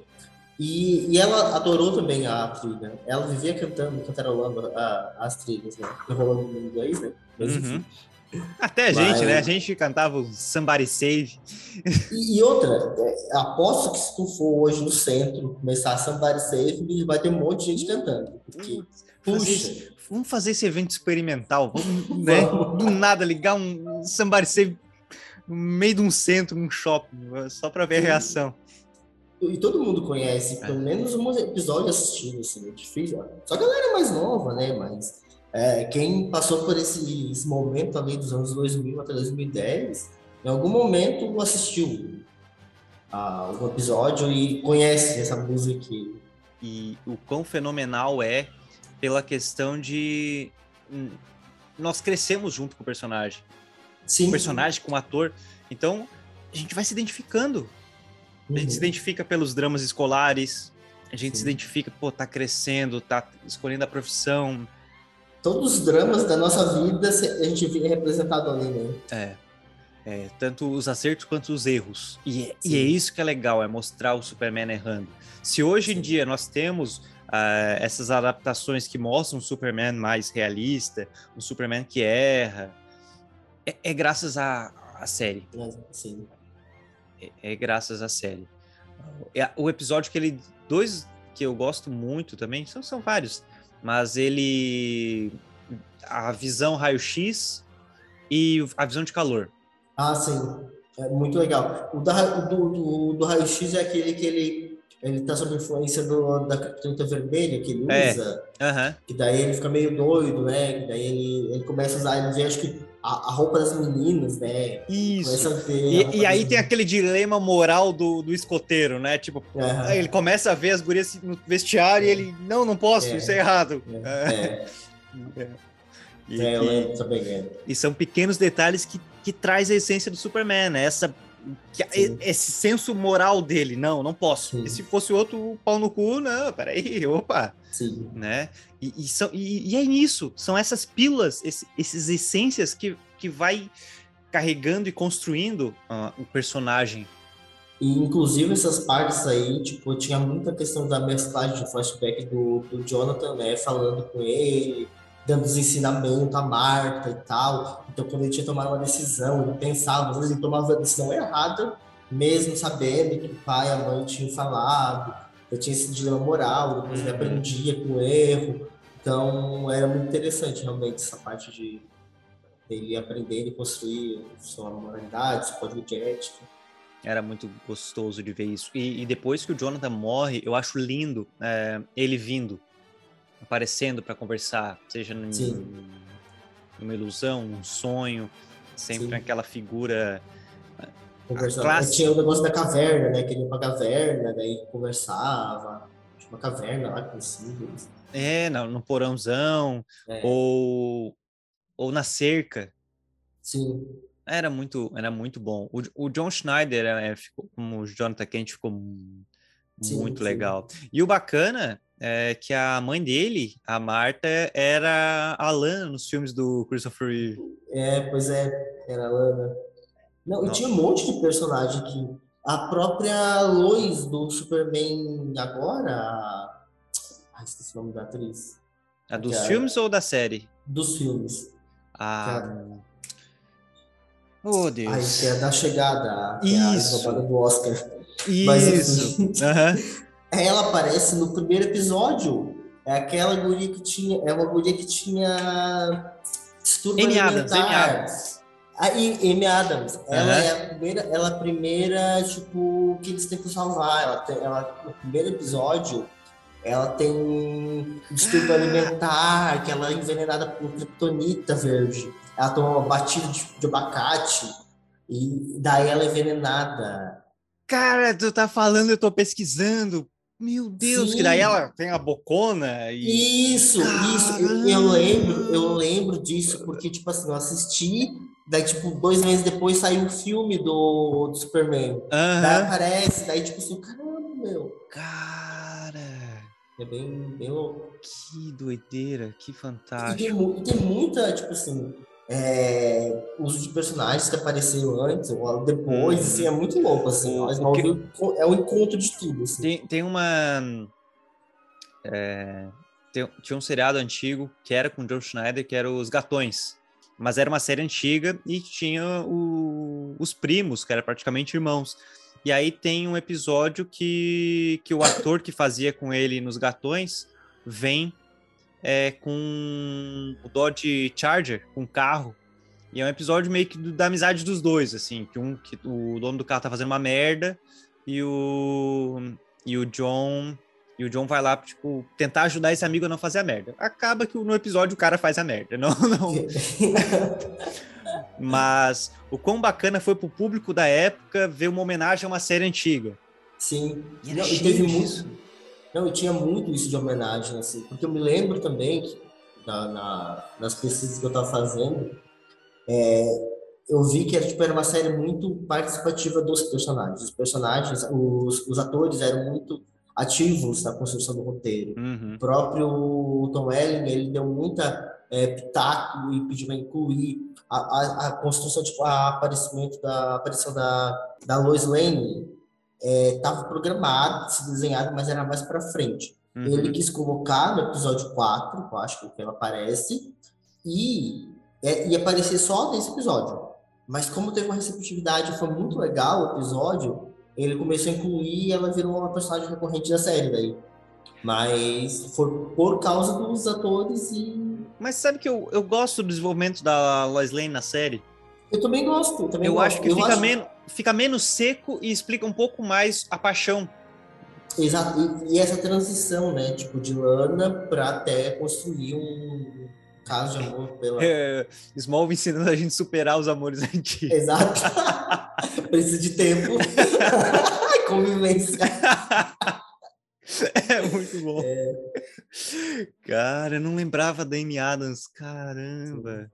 E, e ela adorou também a trilha. Ela vivia cantando, cantarolando a- as trilhas, né? Enrolando no inglês, né? Mas,
Uhum.
enfim.
Até a
Mas-
gente, né? A gente cantava o Somebody Save.
E, e outra, é, aposto que se tu for hoje no centro começar a Somebody Save, vai ter um monte de gente cantando. Porque, puxa,
vamos fazer esse evento experimental. Vamos, né? Do nada ligar um Somebody Save no meio de um centro, num shopping, só pra ver a reação.
E todo mundo conhece,
É.
pelo menos um episódio assistido, assim, é difícil. Só a galera mais nova, né? Mas é, quem passou por esse, esse momento ali dos anos 2000 até 2010, em algum momento assistiu a um episódio e conhece essa música
E o quão fenomenal é pela questão de. hum, Nós crescemos junto com o personagem.
sim,
o personagem, com o ator. Então, a gente vai se identificando. A gente
Uhum.
se identifica pelos dramas escolares, a gente se
Sim.
identifica, pô, tá crescendo, tá escolhendo a profissão.
todos os dramas da nossa vida se- a gente vê representado ali, né?
É. É, tanto os acertos quanto os erros. E é, e é isso que é legal, é mostrar o Superman errando. Se hoje em
Sim.
dia nós temos ah, essas adaptações que mostram um Superman mais realista, um Superman que erra, é, é graças à à série.
Sim.
É, é graças à série. É, O episódio que ele. Dois que eu gosto muito também, são, são vários, mas ele. A visão raio-x e a visão de calor.
Ah, sim. É muito legal. O, da, o do, do, do raio-x é aquele que ele, ele tá sob influência do, da criptonita vermelha que ele
É.
usa.
Aham.
Que daí ele fica meio doido, né? Que daí ele, ele começa a usar, ele vê, acho que, a, a roupa das meninas, né?
Isso. E, e aí tem aquele dilema moral do, do escoteiro, né? Tipo, aí ele começa a ver as gurias no vestiário e ele, não, não posso,
É.
isso é errado.
É,
É. E,
é, eu
que-
lembro também. É.
e são pequenos detalhes que, que traz a essência do Superman, né? Essa, que-
Sim.
esse senso moral dele. Não, não posso.
Sim.
E se fosse outro pau no cu, não, peraí, opa,
Sim.
né? E, e, são, e, e é nisso, são essas pílulas, esse, esses essências que, que vai carregando e construindo ah, o personagem.
E, inclusive, essas partes aí, tipo, tinha muita questão da mesclagem de flashback do, do Jonathan, né, falando com ele, dando os ensinamentos à Marta e tal. Então, quando ele tinha que tomar uma decisão, ele pensava, às vezes ele tomava a decisão errada, mesmo sabendo que o pai e a mãe tinham falado, eu tinha esse dilema moral, depois ele
Uhum.
aprendia com o erro. Então, era muito interessante, realmente, essa parte de ele aprender e construir sua moralidade, seu código de ética.
Era muito gostoso de ver isso. E, e depois que o Jonathan morre, eu acho lindo é, ele vindo, aparecendo para conversar, seja num- numa ilusão, um sonho, sempre
Sim.
aquela figura.
Conversava.
classe-
Tinha o negócio da caverna, né? Que ele ia pra caverna, daí conversava. Tinha uma caverna lá com símbolos.
É, no, no porãozão,
É,
ou, ou na cerca.
Sim,
Era muito, era muito bom. O, o John Schneider, é, ficou, como o Jonathan Kent, ficou
Sim,
muito
sim.
legal. E o bacana é que a mãe dele, a Marta, era a Lana nos filmes do Christopher Reeve.
é, pois é, era a Lana. Não, e tinha um monte de personagem que a própria Lois do Superman agora, a... Ai, esqueci o nome da atriz,
A dos
Cara.
filmes ou da série?
dos filmes.
A...
Cara.
Oh,
Ai,
Deus.
que é da chegada, que é a
Isso.
roubada do Oscar. Mas,
Isso.
enfim. Ela aparece no primeiro episódio. É aquela guria que tinha. É uma guria que tinha distúrbio
Amy Amy
alimentar.
Adams.
Aí, Amy Adams. Ela
Aham.
é a primeira, ela é a primeira, tipo, que eles têm que salvar. Ela, tem, ela no primeiro episódio, ela tem distúrbio alimentar, que ela é envenenada por kryptonita verde. Ela toma uma batida de, de abacate e daí ela é envenenada.
Cara, tu tá falando, eu tô pesquisando. Meu Deus,
Sim.
que daí ela tem a bocona e.
Isso, isso. Eu, eu lembro, eu lembro disso, porque, tipo assim, eu assisti, daí, tipo, dois meses depois saiu o filme do, do Superman. Daí
Aham.
aparece, daí, tipo assim, caramba, meu.
Cara,
É bem, bem louco.
que doideira, que
E tem,
fantástico.
e tem muita, tipo assim, é, uso de personagens que apareceram antes ou depois,
Uhum.
assim, é muito louco, assim. Smallville é o encontro de tudo, assim.
Tem, tem uma. é, tem- tinha um seriado antigo que era com o Joe Schneider, que era Os Gatões. Mas era uma série antiga e tinha o- os primos, que eram praticamente irmãos. E aí tem um episódio que, que o ator que fazia com ele nos Gatões vem é, com o Dodge Charger, com um carro. E é um episódio meio que do- da amizade dos dois, assim, que um que o dono do carro tá fazendo uma merda e o e o John e o John vai lá tipo tentar ajudar esse amigo a não fazer a merda. Acaba que no episódio o cara faz a merda, não não. Mas o quão bacana foi pro público da época ver uma homenagem a uma série antiga.
Sim.
E era
Não, e
cheio
teve
disso.
muito. Não, e tinha muito isso de homenagem, assim, porque eu me lembro também que na, na- nas pesquisas que eu estava fazendo, é, eu vi que era, tipo, era uma série muito participativa dos personagens. Os personagens, os, os atores eram muito ativos na construção do roteiro.
Uhum.
O próprio Tom Welling, ele deu muita é, pitaco e pediu para incluir a, a, a construção, tipo, a aparecimento da a aparição da, da Lois Lane estava programado, se desenhado, mas era mais para frente.
Uhum.
Ele quis colocar no episódio 4, eu acho que é que ela aparece, e é, ia aparecer só nesse episódio. Mas como teve uma receptividade, foi muito legal o episódio, ele começou a incluir e ela virou uma personagem recorrente da série daí. Mas foi por causa dos atores e
Mas sabe que eu, eu gosto do desenvolvimento da Lois Lane na série?
eu também gosto. Eu, também
Eu
gosto.
acho que
Eu
fica,
acho-
men fica menos seco e explica um pouco mais a paixão.
Exato, e, e essa transição, né, tipo, de Lana para até construir um caso de amor pela...
É, Smallville ensinando a gente a superar os amores antigos.
Exato. Precisa de tempo. Convivência.
É muito bom. Cara, eu não lembrava da Amy Adams. Caramba.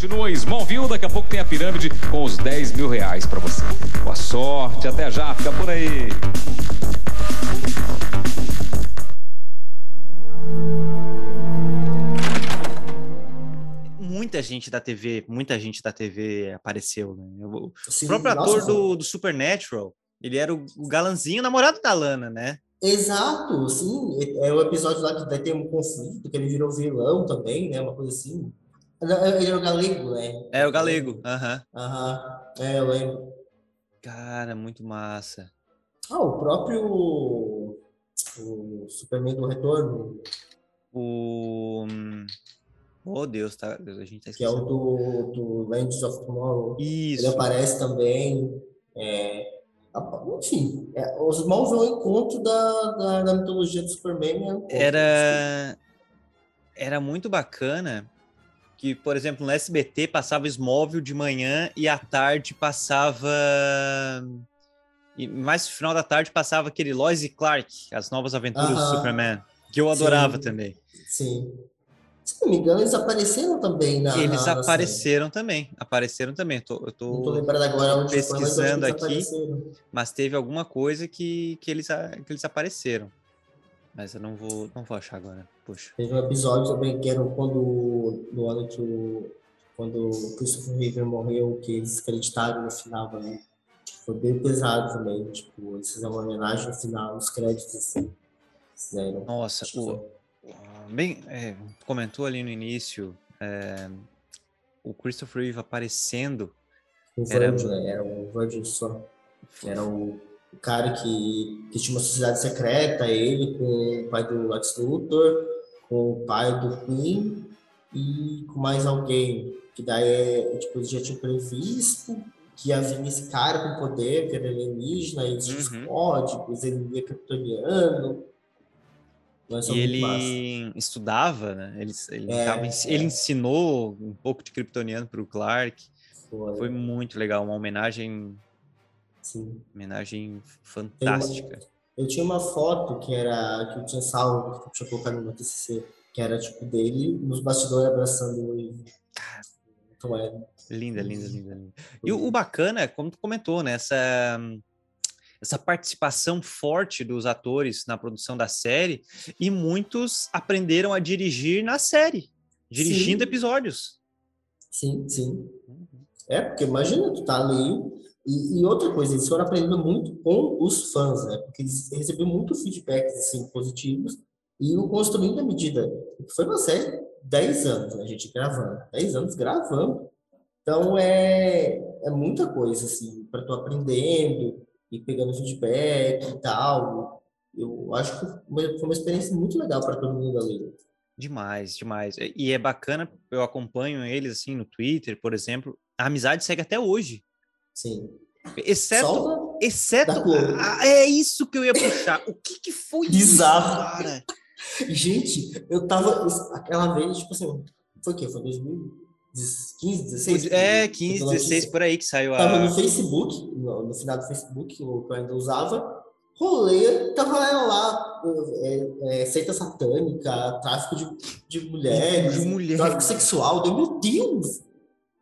Continua Smallville, daqui a pouco tem a pirâmide com os 10 mil reais pra você. Boa sorte, até já, fica por aí.
Muita gente da TV, muita gente da TV apareceu, né? O
Sim,
próprio
nossa,
ator do, do Supernatural, ele era o, o galanzinho namorado da Lana, né?
Exato, sim. É o episódio lá que tem um conflito, que ele virou vilão também, né? Uma coisa assim. Ele era o galego, né?
É o galego. Aham.
Aham, é, eu lembro.
Cara, muito massa.
Ah, o próprio o Superman do Retorno,
O. Oh, Deus, tá. A gente tá
que é o
esquecendo.
do, do Legends of Tomorrow. Ele
Isso.
aparece também. É, enfim, é, os Smallville é o encontro da, da, da mitologia do Superman. é encontro.
Era. Era muito bacana que, por exemplo, no SBT passava Smallville de manhã e à tarde passava. E mais no final da tarde passava aquele Lois e Clark, as novas aventuras do
Aham.
Superman, que eu adorava
Sim.
também.
Sim. Se não me engano, eles apareceram também na.
Eles
na-
apareceram também, apareceram também. Tô- eu
série. Não tô
tô,
lembrando agora onde foi, eu
pesquisando
eles
aqui. mas teve alguma coisa que, que, eles, que eles apareceram. Mas eu não vou, não vou achar agora. Puxa.
Teve um episódio também que era quando no ano que o quando o Christopher Reeve morreu, que eles acreditaram no final, né? Foi bem pesado também, tipo, eles fizeram uma homenagem no final, os créditos assim. Fizeram.
Nossa, o,
foi.
Bem, é, comentou ali no início é, o Christopher Reeve aparecendo.
O
Era-
Virgil, né? Era o Virgil só. Era o, o cara que, que tinha uma sociedade secreta, ele com o pai do Lex Luthor, com o pai do Queen e com mais alguém. Que daí é, tipo, já tinham previsto que ia vir esse cara com poder, que era alienígena, e os
Uhum.
códigos, ele ia kryptoniano. É
E
muito
ele
massa.
estudava, né? Ele, ele,
É,
tava
é.
ele ensinou um pouco de kryptoniano para o Clark.
Foi,
Foi muito legal, uma homenagem,
sim.
homenagem fantástica.
Eu tinha uma foto que era que eu tinha salvo, que eu tinha colocado no meu TCC, que era tipo dele nos bastidores abraçando o Eve. Então é.
Linda, linda, linda, linda. E o, o bacana, como tu comentou, né? Essa, essa participação forte dos atores na produção da série e muitos aprenderam a dirigir na série, dirigindo
Sim.
episódios.
Sim, sim. É, porque imagina, tu tá ali. E, e outra coisa, eles foram aprendendo muito com os fãs, né? Porque eles receberam muito feedbacks assim, positivos e o construindo à medida. Foi uma série 10 anos, né? A gente gravando. 10 anos gravando. Então é, é muita coisa, assim, para tu aprendendo e pegando feedback e tal. Eu acho que foi uma experiência muito legal para todo mundo ali.
Demais, demais. E é bacana, eu acompanho eles assim no Twitter, por exemplo. A amizade segue até hoje.
Sim.
Exceto,
Só
exceto. é isso que eu ia puxar. O que, que foi
Bizarro.
isso, cara?
Gente, eu tava. Aquela vez, tipo assim, foi o quê? Foi 2015, 16?
É,
Que
15,
pela
16
notícia.
por aí que saiu
Tava
a.
no Facebook, no, no final do Facebook, o que eu ainda usava. Rolê, tava lá, é, é, seita satânica, tráfico de, de mulheres,
De mulher.
tráfico sexual. Meu Deus!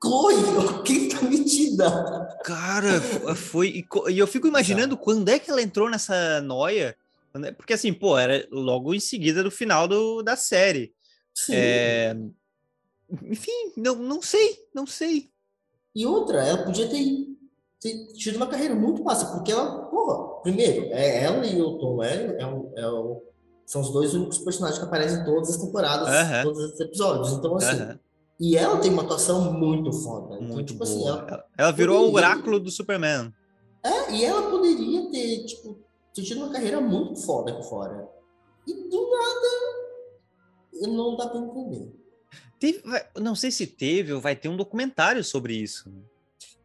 Chloe, quem tá metida?
Cara, foi. E eu fico imaginando quando é que ela entrou nessa noia. É- Porque assim, pô, era logo em seguida do final do, da série.
Sim.
É, Enfim, não, não sei, não sei.
E outra, ela podia ter, ter tido uma carreira muito massa, porque ela, porra, primeiro, é ela e o Tom é um- é um- são os dois únicos personagens que aparecem em todas as temporadas,
Aham.
todos os episódios. Então, assim,
Aham,
e ela tem uma atuação muito foda. Então,
muito
tipo
boa.
assim, ela,
Ela, ela virou o
poderia-
oráculo do Superman.
é, e ela poderia ter, tipo, tido uma carreira muito foda aqui fora. E do nada, não dá pra entender.
Teve- não sei se teve ou vai ter um documentário sobre isso.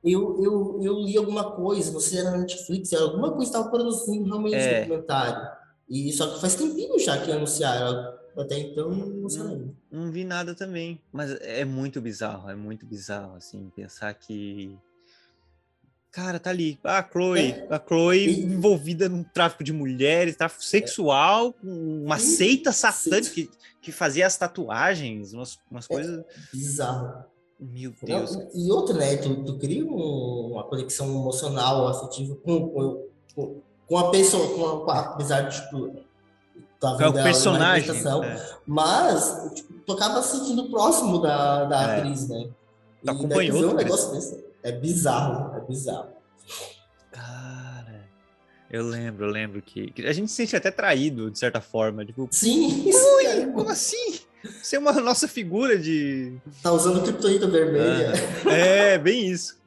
Eu, eu, eu li alguma coisa, não sei se era na Netflix, alguma coisa estava produzindo realmente
É.
esse documentário. E só que faz tempinho já que anunciaram. Até então não saiu.
Não vi nada também. Mas é muito bizarro, é muito bizarro, assim, pensar que. Cara, tá ali. A Chloe,
É.
a Chloe
E-
envolvida num tráfico de mulheres, tráfico sexual, com uma
Sim.
seita satânica que, que fazia as tatuagens, umas, umas
É.
coisas.
Bizarro.
Meu Deus.
Não, e outra, né? Tu, tu cria um- uma conexão emocional, afetiva com, com, com, com a pessoa, com a, com a- apesar de, tipo, tá
É o
na
personagem.
representação,
é.
Mas, tipo, tu acaba se sentindo próximo da, da
É.
atriz, né?
Tu
E daí
acompanhou
tu vê um
tudo
negócio desse. É bizarro, é bizarro.
Cara, eu lembro, eu lembro que, que a gente se sente até traído, de certa forma. Tipo,
Sim, isso, cara.
como assim? Você é uma nossa figura de.
Tá usando criptonita vermelha.
É, bem isso.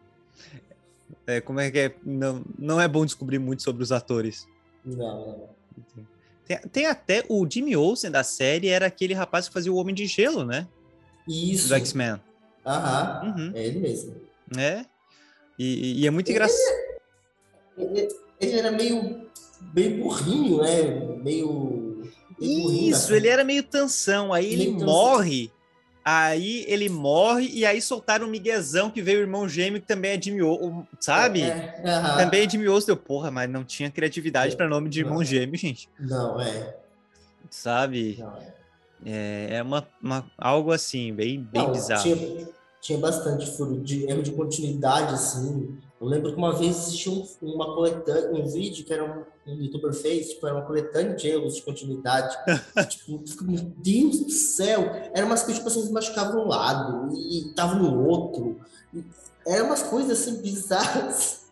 É, como é que é? Não, não é bom descobrir muito sobre os atores.
Não, não.
Tem, tem até o Jimmy Olsen da série, era aquele rapaz que fazia o Homem de Gelo, né?
Isso.
Do X-Men.
Aham,
Uhum,
é ele mesmo.
é. E, e é muito engraçado.
Ele, ele era meio bem burrinho, né? Meio. meio burrinho,
Isso,
assim.
ele era meio tansão. Aí ele
Meio tansão.
morre. Aí ele morre e aí soltaram um miguezão que veio o irmão gêmeo que também é Jimmy Olsen, sabe?
É, aham.
Também é Jimmy Olsen, porra, mas não tinha criatividade
É.
para nome de irmão
Não.
gêmeo, gente.
Não, é.
Sabe?
Não, é.
É, é uma, uma- algo assim, bem, bem
Não,
bizarro.
Tinha, tinha bastante furo de erro de continuidade, assim. Eu lembro que uma vez existia um, uma coletânea, um vídeo que era um, um youtuber fez, tipo, era uma coletânea de erros de continuidade. tipo, meu Deus do céu! Eram umas coisas, tipo assim, machucavam um lado e estavam no outro. E Eram umas coisas assim bizarras.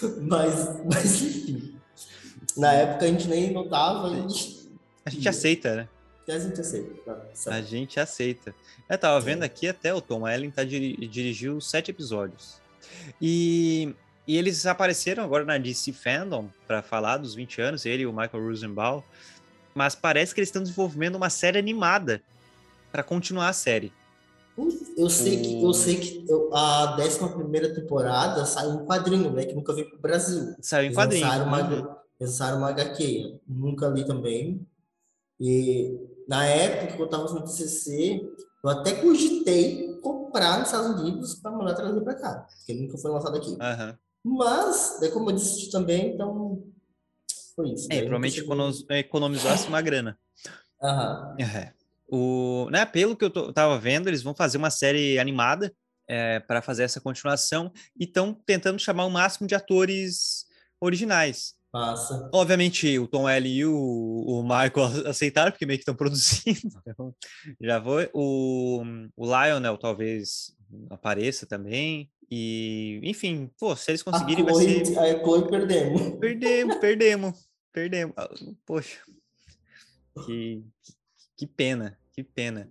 Mas, mas enfim. Na época a gente nem notava
A gente aceita, né?
a gente aceita. tá?
A gente aceita. Eu tava vendo aqui até o Tom Ellen tá diri- dirigiu sete episódios. E, e eles apareceram agora na DC Fandom para falar dos 20 anos, ele e o Michael Rosenbaum. Mas parece que eles estão desenvolvendo uma série animada para continuar a série.
Eu sei que, eu sei que a 11 temporada saiu um quadrinho, né? Que nunca veio pro Brasil.
Saiu
Eles
quadrinho.
lançaram uma,
Uhum.
lançaram uma HQ. Nunca li também. E na época que eu estava no TCC, eu até cogitei comprar nos Estados Unidos para mandar trazer para cá, porque nunca foi lançado aqui.
Aham.
Mas, daí como eu disse também, então foi isso.
É,
Daí
provavelmente econo- economizasse uma grana.
Aham.
É. O, né, pelo que eu tô- tava vendo, eles vão fazer uma série animada para fazer essa continuação e estão tentando chamar o máximo de atores originais.
Massa.
Obviamente, o Tom L e o, o Michael aceitaram, porque meio que estão produzindo. Então, já foi. O, o Lionel talvez apareça também. E, enfim, pô, se eles conseguirem,
a Chloe,
ser.
a Chloe perdemos.
Perdemos, perdemos, perdemos. Ah, Poxa, que, que, pena, que pena.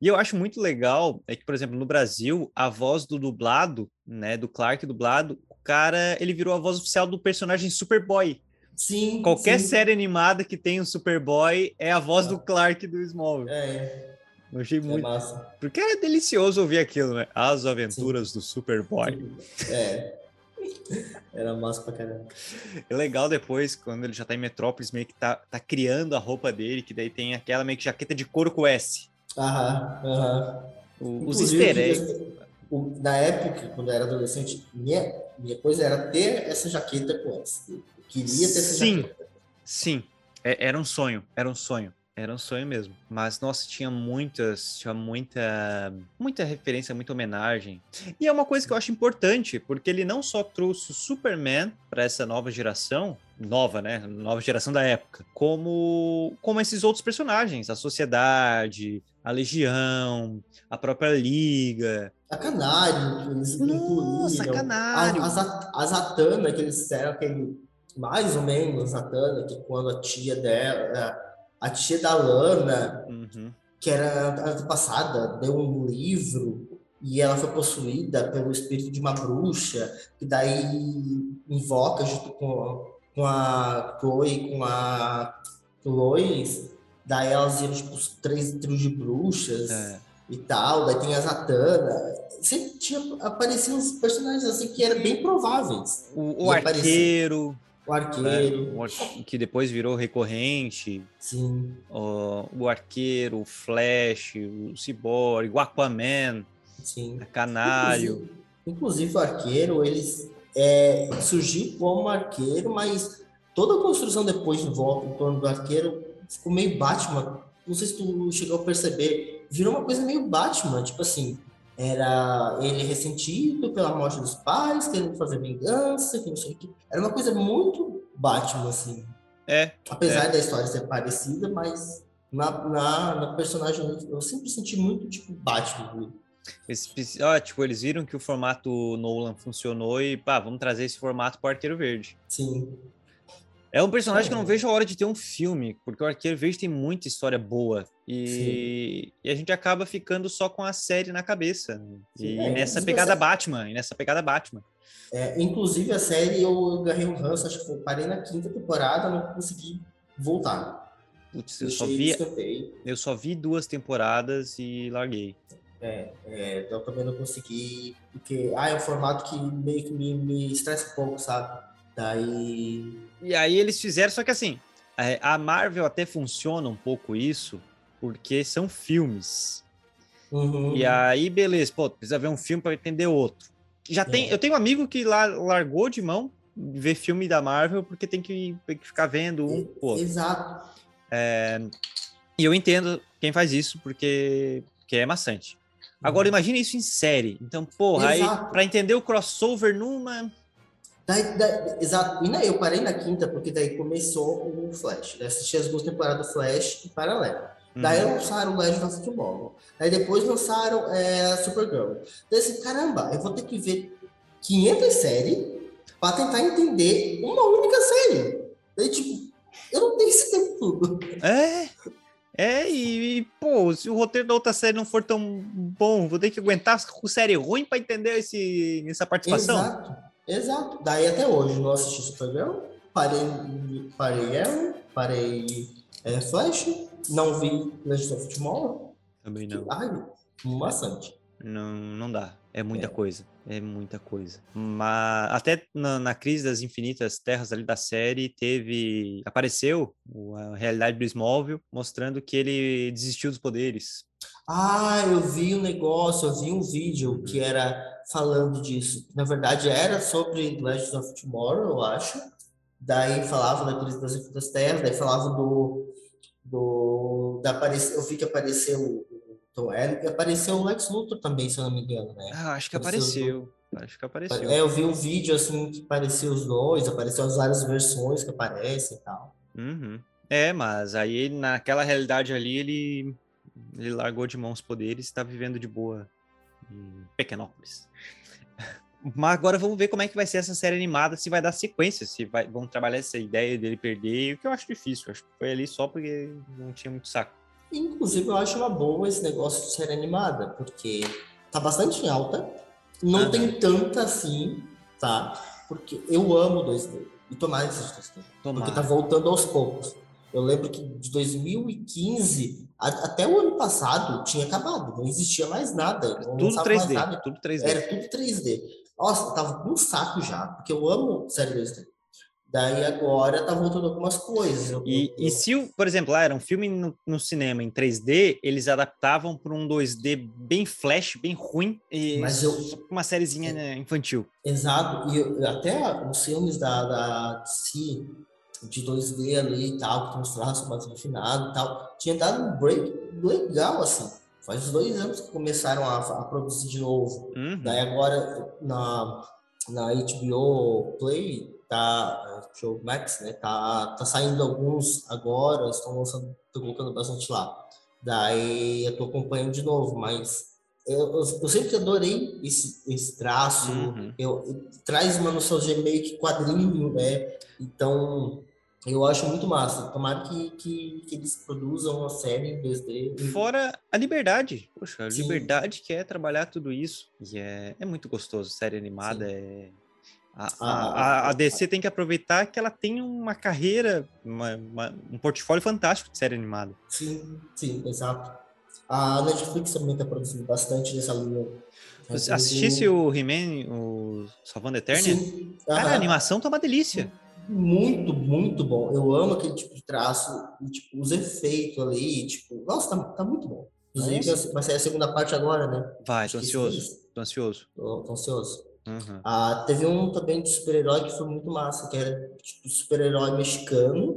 E eu acho muito legal é que, por exemplo, no Brasil, a voz do dublado, né, do Clark dublado, cara, ele virou a voz oficial do personagem Superboy.
Sim.
Qualquer
sim.
série animada que tem um Superboy é a voz do
Ah.
Clark do Smallville.
É,
Eu achei
é
muito.
massa.
Porque é delicioso ouvir aquilo, né? As aventuras do Superboy.
É. Era massa pra caramba.
É legal depois, quando ele já tá em Metrópolis, meio que tá, tá criando a roupa dele, que daí tem aquela meio que jaqueta de couro com S.
Aham, aham.
O- os easter eggs.
Na época, quando eu era adolescente, minha, minha coisa era ter essa jaqueta com essa. Eu queria ter essa
Sim.
jaqueta.
Sim, é- era um sonho, era um sonho. Era um sonho mesmo. Mas, nossa, tinha muitas, tinha muita, muita referência, muita homenagem. E é uma coisa que eu acho importante, porque ele não só trouxe o Superman para essa nova geração, nova, né? Nova geração da época, como, como esses outros personagens, a Sociedade, a Legião, a própria Liga.
A Canário, que eles
Nossa. Canário.
A, a, Zat- a Zatanna, que eles fizeram aquele. Mais ou menos Zatanna, que quando a tia dela. A tia da Lana,
Uhum.
que era antepassada, deu um livro e ela foi possuída pelo espírito de uma bruxa, que daí invoca junto com, com a Chloe, com a Lois, daí elas iam tipo os três trios de bruxas
É.
e tal, daí tem a Zatanna. Sempre tinha apareciam uns personagens assim que eram bem prováveis.
O, o arqueiro,
O arqueiro,
o ar- que depois virou recorrente.
sim,
ó, o Arqueiro, o Flash, o Cyborg, o Aquaman,
sim.
o Canário.
Inclusive, inclusive o arqueiro, eles é, surgiu como arqueiro, mas toda a construção depois em volta, em torno do arqueiro, ficou meio Batman. Não sei se tu chegou a perceber, virou uma coisa meio Batman, tipo assim, era ele ressentido pela morte dos pais, querendo fazer vingança, que não sei o que. Era uma coisa muito Batman, assim.
É,
Apesar da história ser parecida, mas na, na, na personagem eu sempre senti muito tipo Batman.
esse- ó, tipo, eles viram que o formato Nolan funcionou e, pá, vamos trazer esse formato pro Arqueiro Verde.
Sim,
É um personagem que eu não
É.
vejo a hora de ter um filme, porque o Arqueiro Verde tem muita história boa. E, e a gente acaba ficando só com a série na cabeça. E
é,
nessa pegada
essa-
Batman, e nessa pegada Batman.
É, inclusive a série eu agarrei um ranço, acho que eu parei na quinta temporada, não consegui voltar.
Putz, eu só, vi, eu só vi duas temporadas e larguei.
É, é, eu também não consegui, porque ah, é um formato que meio que me, me estressa um pouco, sabe? Daí.
E aí eles fizeram, só que assim, é, a Marvel até funciona um pouco isso, porque são filmes.
Uhum.
E aí, beleza, pô, precisa ver um filme para entender outro. Já tem,
É.
eu tenho um amigo que lá largou de mão ver filme da Marvel porque tem que, tem que ficar vendo um, pô.
Exato.
E eu entendo quem faz isso porque, porque é maçante. Agora imagina isso em série. Então, porra, aí
Exato.
para entender o crossover numa
Daí, daí- exato. E daí eu parei na quinta, porque daí começou o Flash. Eu assisti as duas temporadas do Flash em paralelo. Daí
Uhum.
lançaram o Legend of Tomorrow. Aí depois lançaram é, a Supergirl. Daí assim, caramba, eu vou ter que ver 500 séries para tentar entender uma única série. Daí, tipo, eu não tenho esse tempo todo.
É, é, e, e, pô, se o roteiro da outra série não for tão bom, vou ter que aguentar com série ruim pra entender esse, essa participação.
Exato, exato. Daí até hoje não assisti Supergirl, parei, parei Arrow, parei é, Flash, não vi Legend of Tomorrow.
Também não.
Ai, maçante.
Não, não dá. É muita
É.
coisa, é muita coisa. Mas até na, na crise das infinitas terras ali da série teve apareceu a realidade do Smallville mostrando que ele desistiu dos poderes.
Ah, eu vi um negócio, eu vi um vídeo que era falando disso. Na verdade, era sobre Legends of Tomorrow, eu acho. Daí falava da crise das terras, daí falava do do da aparece, eu vi que apareceu o Tom Welling e apareceu o Lex Luthor também, se eu não me engano, né?
Ah, acho que
Apareceu
apareceu. Acho que apareceu.
É, eu vi um vídeo assim que parecia os dois, apareceu as várias versões que aparecem e tal.
Uhum. É, mas aí naquela realidade ali ele, ele largou de mão os poderes e está vivendo de boa em Pequenópolis. Mas agora vamos ver como é que vai ser essa série animada, se vai dar sequência, se vai, vão trabalhar essa ideia dele perder, o que eu acho difícil. Acho que foi ali só porque não tinha muito saco.
Inclusive, eu acho uma boa esse negócio de série animada, porque tá bastante em alta, não
Aham.
tem tanta assim, tá? Porque eu amo 2D, e tomara que seja 2D, porque tá voltando aos poucos. Eu lembro que de 2015 a- até o ano passado tinha acabado, não existia mais nada,
Tudo
lançava mais
3D,
nada,
tudo 3D.
era tudo 3D. Nossa, eu tava com um saco já, porque eu amo série 2D. Daí agora tá voltando algumas coisas. Eu-
E,
eu-
e se, por exemplo, lá era um filme no, no cinema em 3D, eles adaptavam para um 2D bem flash, bem ruim, e
Mas eu-
uma sériezinha né, infantil.
Exato, e até os filmes da, da DC, de 2D ali e tal, que tem uns traços mais refinados e tal, tinha dado um break legal, assim. Faz uns dois anos que começaram a, a produzir de novo.
Uhum.
Daí agora, na, na HBO Play, tá, HBO Max, né, tá, tá saindo alguns agora, estão lançando, tô colocando bastante lá. Daí eu tô acompanhando de novo, mas eu, eu, eu sempre adorei esse, esse traço,
Uhum.
eu, traz uma nostalgia meio que quadrinho, né? Então, eu acho muito massa. Tomara que, que, que eles produzam uma série em 2D.
Fora a liberdade. Poxa, a
Sim.
liberdade que é trabalhar tudo isso. E é, é muito gostoso. Série animada é. A, a,
Ah,
a- a DC tem que aproveitar que ela tem uma carreira, uma- uma- um portfólio fantástico de série animada.
Sim, sim, exato. A Netflix também tá produzindo bastante nessa linha.
Assistisse o He-Man, o Salvando a Eternia?
Sim,
Cara, a animação tá uma delícia.
Muito, muito bom. Eu amo aquele tipo de traço, e, tipo, os efeitos ali, tipo, nossa, tá, tá muito bom. Inclusive,
Nossa.
vai sair a segunda parte agora, né?
Vai, tô
que
ansioso. Tô ansioso.
Tô, tô ansioso.
Uhum.
Ah, teve um também de super-herói que foi muito massa, que era tipo super-herói mexicano,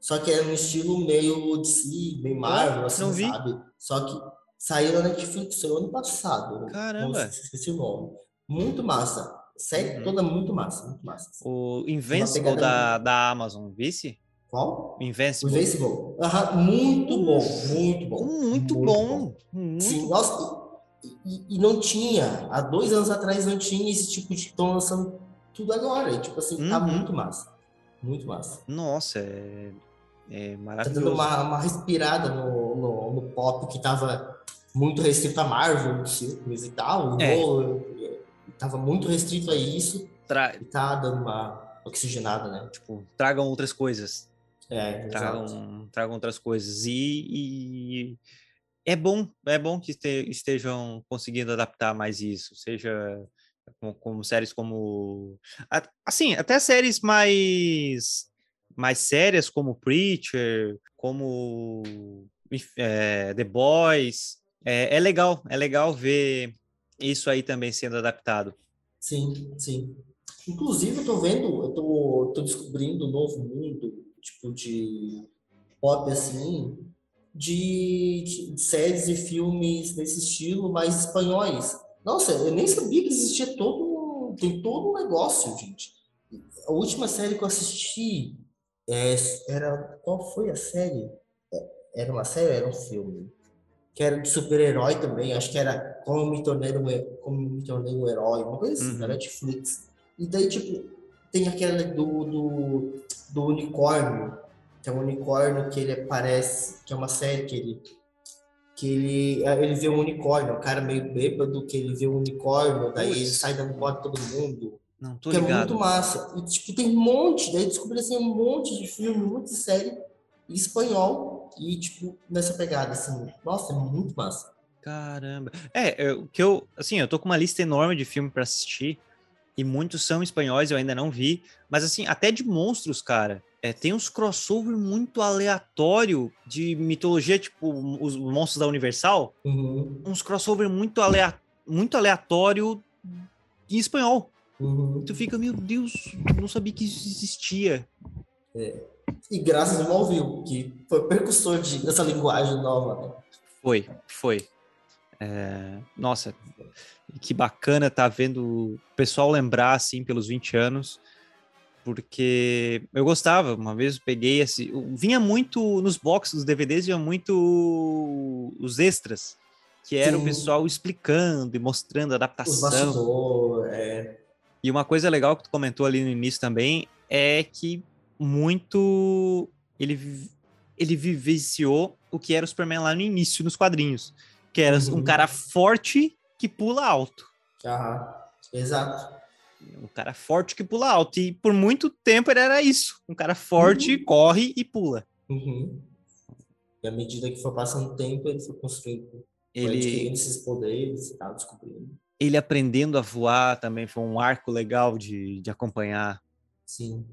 só que era um estilo meio DC, meio Marvel, assim,
não vi.
sabe? Só que saiu na Netflix ano passado.
Caramba.
Esqueci o nome. Muito massa. Série
Uhum.
toda muito massa, muito massa.
O Invincible da, da Amazon, vice?
Qual?
Invincible.
Invincible. Aham, muito bom, muito bom.
Muito, bom. Muito
Sim, nossa, e, e- não tinha, há dois anos atrás não tinha esse tipo de. Estão lançando tudo agora. E, tipo assim, tá
Uhum.
muito massa. Muito massa.
Nossa, é, é
Tá dando
maravilhoso.
uma, uma respirada no, no, no pop que tava muito restrito a Marvel, filmes e tal.
É.
e- e tava muito restrito a isso.
Tra-
E tá dando uma oxigenada, né?
tipo, tragam outras coisas.
É, exato.
Tragam, tragam outras coisas. E, e é bom, é bom que este- estejam conseguindo adaptar mais isso. Seja como, como séries como. Assim, até séries mais, mais sérias, como Preacher, como é, The Boys. É, é legal, é legal ver isso aí também sendo adaptado.
Sim, sim. Inclusive, eu tô vendo, eu tô, tô descobrindo um novo mundo, tipo, de pop, assim, de, de séries e filmes nesse estilo, mais espanhóis. Nossa, eu nem sabia que existia todo, tem todo um negócio, gente. A última série que eu assisti é, era, qual foi a série? É, Era uma série ou era um filme? Que era de super-herói também, acho que era Como Me Tornei um, Como Me Tornei um Herói, uma coisa assim,
Uhum.
na Netflix. E daí, tipo, tem aquela do, do, do unicórnio, que é um unicórnio que ele aparece, que é uma série que ele que ele, ele vê um unicórnio, um cara meio bêbado, que ele vê um unicórnio, daí ele
Putz.
sai dando voto todo mundo.
Não, tô
Que é
ligado.
muito massa. E, tipo, tem um monte, daí descobri assim, um monte de filme, um monte de série em espanhol e, tipo, nessa pegada, assim. Nossa, é muito massa.
Caramba. É, é, o que eu, assim, eu tô com uma lista enorme de filme para assistir e muitos são espanhóis, eu ainda não vi, mas assim, até de monstros, cara. É, tem uns crossover muito aleatório de mitologia, tipo os monstros da Universal.
Uhum.
Uns crossover muito, alea muito aleatório em espanhol.
Uhum.
Tu fica, meu Deus, não sabia que isso existia.
É. E graças ao Malville, que foi precursor de, dessa linguagem nova, né?
Foi, foi. É, nossa, que bacana tá vendo o pessoal lembrar assim pelos 20 anos, porque eu gostava. Uma vez eu peguei assim, vinha muito nos boxes dos DVDs, vinha muito os extras, que era Sim. o pessoal explicando e mostrando a adaptação.
é.
E uma coisa legal que tu comentou ali no início também é que muito ele ele vivenciou o que era o Superman lá no início nos quadrinhos que era uhum. um cara forte que pula alto.
Aham, exato.
Um cara forte que pula alto. E por muito tempo ele era isso. Um cara forte, uhum. corre e pula.
Uhum. E à medida que foi passando o tempo, ele foi construindo. Ele... esses poderes tal, descobrindo.
Ele aprendendo a voar também foi um arco legal de, de acompanhar.
Sim.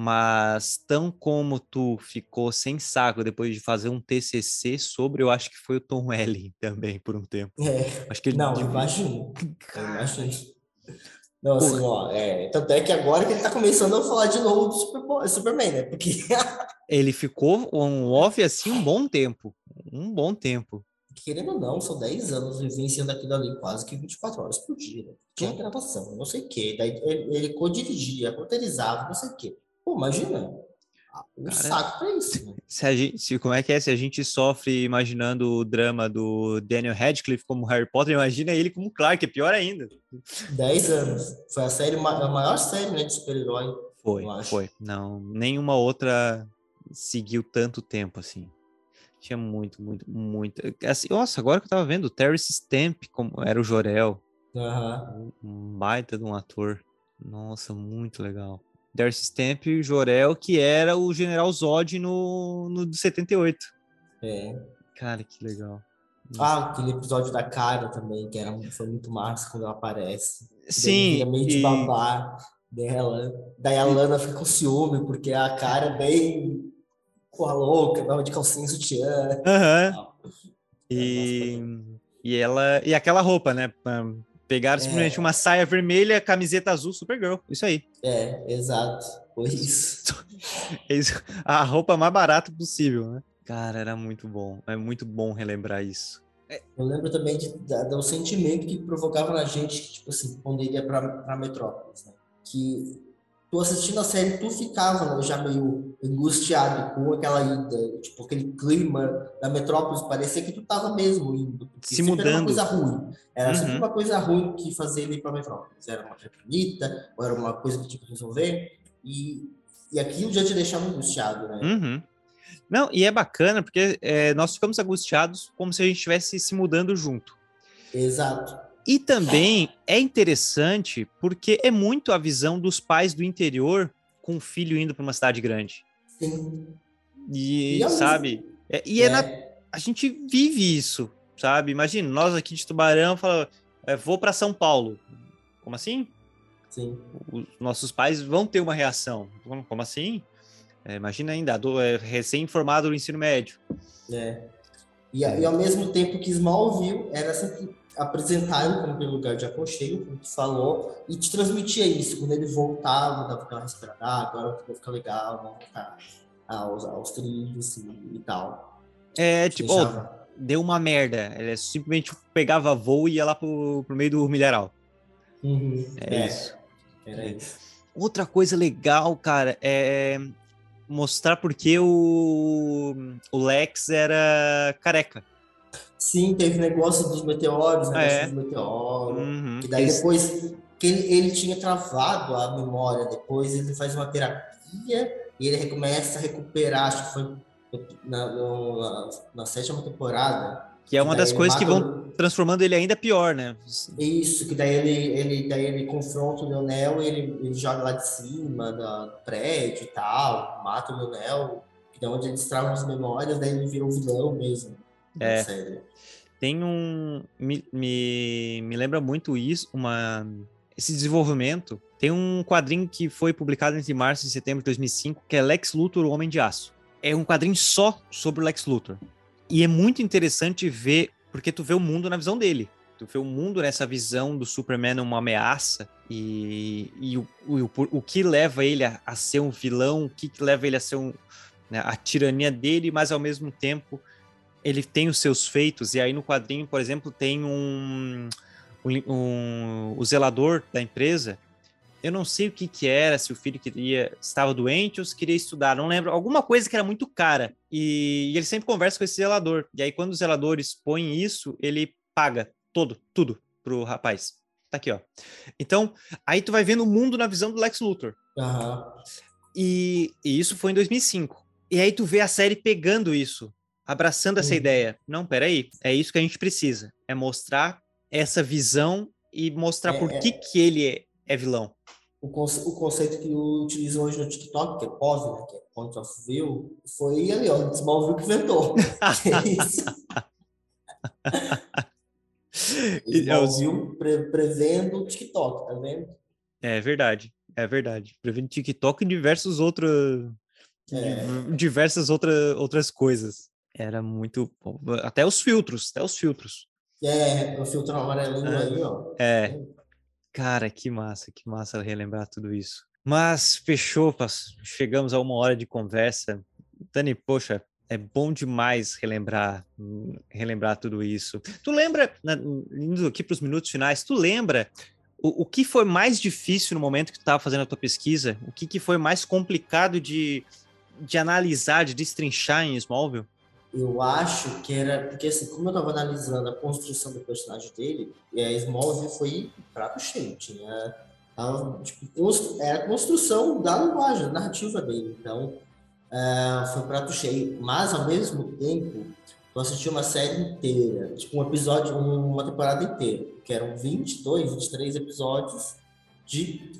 Mas tão como tu ficou sem saco depois de fazer um TCC sobre, eu acho que foi o Tom Welling também por um tempo.
É.
Acho que ele
não, imagino. imagino. Não, assim, ó, é, tanto é que agora que ele tá começando a falar de novo do Super, Superman, né? Porque
ele ficou um off assim um bom tempo, um bom tempo.
Querendo ou não, são 10 anos vivenciando aquilo ali quase que 24 horas por dia. Né? Tinha gravação, não sei o quê. Daí ele, ele co-dirigia, roteirizava, não sei o quê. Pô, imagina. Um Cara, saco pra isso. Né?
Se a gente, se, como é que é? Se a gente sofre imaginando o drama do Daniel Radcliffe como Harry Potter, imagina ele como Clark, é pior ainda.
Dez anos. Foi a série, a maior série né, de super-herói.
Foi, foi. Não, nenhuma outra seguiu tanto tempo assim. Tinha muito, muito, muito. Assim, nossa, agora que eu tava vendo, o Terence Stamp como era o Jorel.
Uhum.
Um baita de um ator. Nossa, muito legal. Darcy Stamp e Jorel, que era o General Zod no, no 78.
É.
Cara, que legal.
Ah, aquele episódio da cara também, que era, foi muito massa quando ela aparece.
Sim.
Daí meio de e... babá dela. Daí a Lana fica com ciúme, porque a cara é bem porra louca, tava de calcinha sutiã.
Aham. Uhum. E, e ela. E aquela roupa, né? Pegaram simplesmente é. uma saia vermelha, camiseta azul, Supergirl. Isso aí.
É, exato. Foi isso.
a roupa mais barata possível, né? Cara, era muito bom. É muito bom relembrar isso.
Eu lembro também de, do sentimento que provocava na gente, tipo assim, quando ele ia pra, pra Metrópolis, né? Que tu assistindo a série, tu ficava né, já meio angustiado com aquela ida, tipo, aquele clima da metrópole, parecia que tu tava mesmo indo.
Se mudando. Era uma
coisa ruim. Era uhum. sempre uma coisa ruim que fazer ele ir pra metrópole. Era uma bonita, ou era uma coisa que tinha que resolver, e, e aquilo já te deixava angustiado, né?
Uhum. Não, e é bacana porque é, nós ficamos angustiados como se a gente estivesse se mudando junto.
Exato.
E também é interessante porque é muito a visão dos pais do interior com o filho indo para uma cidade grande.
Sim.
E, e sabe? É, e é, é. Na, a gente vive isso, sabe? Imagina, nós aqui de Tubarão falamos, é, vou para São Paulo. Como assim?
Sim.
Os nossos pais vão ter uma reação. Como assim? É, imagina ainda, é, recém-formado do ensino médio.
É. E, e, ao mesmo tempo que Smallville era sempre apresentar ele como aquele lugar de aconchego, como tu falou, e te transmitia isso. Quando ele voltava, dava aquela respirada, ah, agora vai ficar legal, vamos voltar aos, aos trilhos e, e tal.
É, tipo, oh, deu uma merda. Ele simplesmente pegava voo e ia lá pro, pro meio do milharal.
Uhum.
É, é, isso.
Era é. isso.
Outra coisa legal, cara, é mostrar porque o, o Lex era careca.
Sim, teve negócio dos meteoros, né? É. Dos meteoros. Uhum. E daí depois que ele, ele tinha travado a memória, depois ele faz uma terapia e ele recomeça a recuperar, acho que foi na, na, na sétima temporada.
Que é uma das coisas que vão transformando ele ainda pior, né?
Isso, que daí ele, ele, daí ele confronta o Leonel e ele, ele joga lá de cima do prédio e tal, mata o Leonel, que é onde ele destrava as memórias, daí ele vira um vilão mesmo.
É. tem um. Me, me, me lembra muito isso, uma, esse desenvolvimento. Tem um quadrinho que foi publicado entre março e setembro de 2005, que é Lex Luthor, o Homem de Aço. É um quadrinho só sobre o Lex Luthor. E é muito interessante ver, porque tu vê o mundo na visão dele. Tu vê o mundo nessa visão do Superman uma ameaça e, e o, o, o que leva ele a, a, ser um vilão, o que, que leva ele a ser um, né, a tirania dele, mas ao mesmo tempo ele tem os seus feitos. E aí no quadrinho, por exemplo, tem um, um, um o zelador da empresa. Eu não sei o que que era, se o filho queria estava doente ou se queria estudar, não lembro. Alguma coisa que era muito cara. E, e ele sempre conversa com esse zelador. E aí quando os zeladores põem isso, ele paga todo, tudo pro rapaz. Tá aqui, ó. Então, aí tu vai vendo o mundo na visão do Lex Luthor.
Uhum.
E, e, isso foi em 2005. E aí tu vê a série pegando isso, abraçando essa uhum. ideia. Não, peraí, é isso que a gente precisa. É mostrar essa visão e mostrar é, por que, é... que ele é, é vilão.
O, conce o, conceito que utilizam hoje no TikTok, que é POV, né, que é Point of View, foi ali, ó, o Smallville que inventou. é isso. Smallville pre prevendo o TikTok, tá vendo?
É verdade, é verdade. Prevendo TikTok e diversos outros. É. Diversas outra, outras coisas. Era muito. Até os filtros, até os filtros.
É, o filtro amarelinho é. aí, ó.
É. Cara, que massa, que massa relembrar tudo isso. Mas fechou, chegamos a uma hora de conversa. Dani, poxa, é bom demais relembrar, relembrar tudo isso. Tu lembra, indo aqui para os minutos finais, tu lembra o, o, que foi mais difícil no momento que tu estava fazendo a tua pesquisa? O que, que foi mais complicado de, de analisar, de destrinchar em Smallville?
Eu acho que era, porque assim, como eu estava analisando a construção do personagem dele, e a Smallville foi prato cheio, tinha, tava, tipo, era a construção da linguagem, da narrativa dele, então uh, foi prato cheio. Mas, ao mesmo tempo, eu assisti uma série inteira, tipo um episódio, uma temporada inteira, que eram 22, 23 episódios de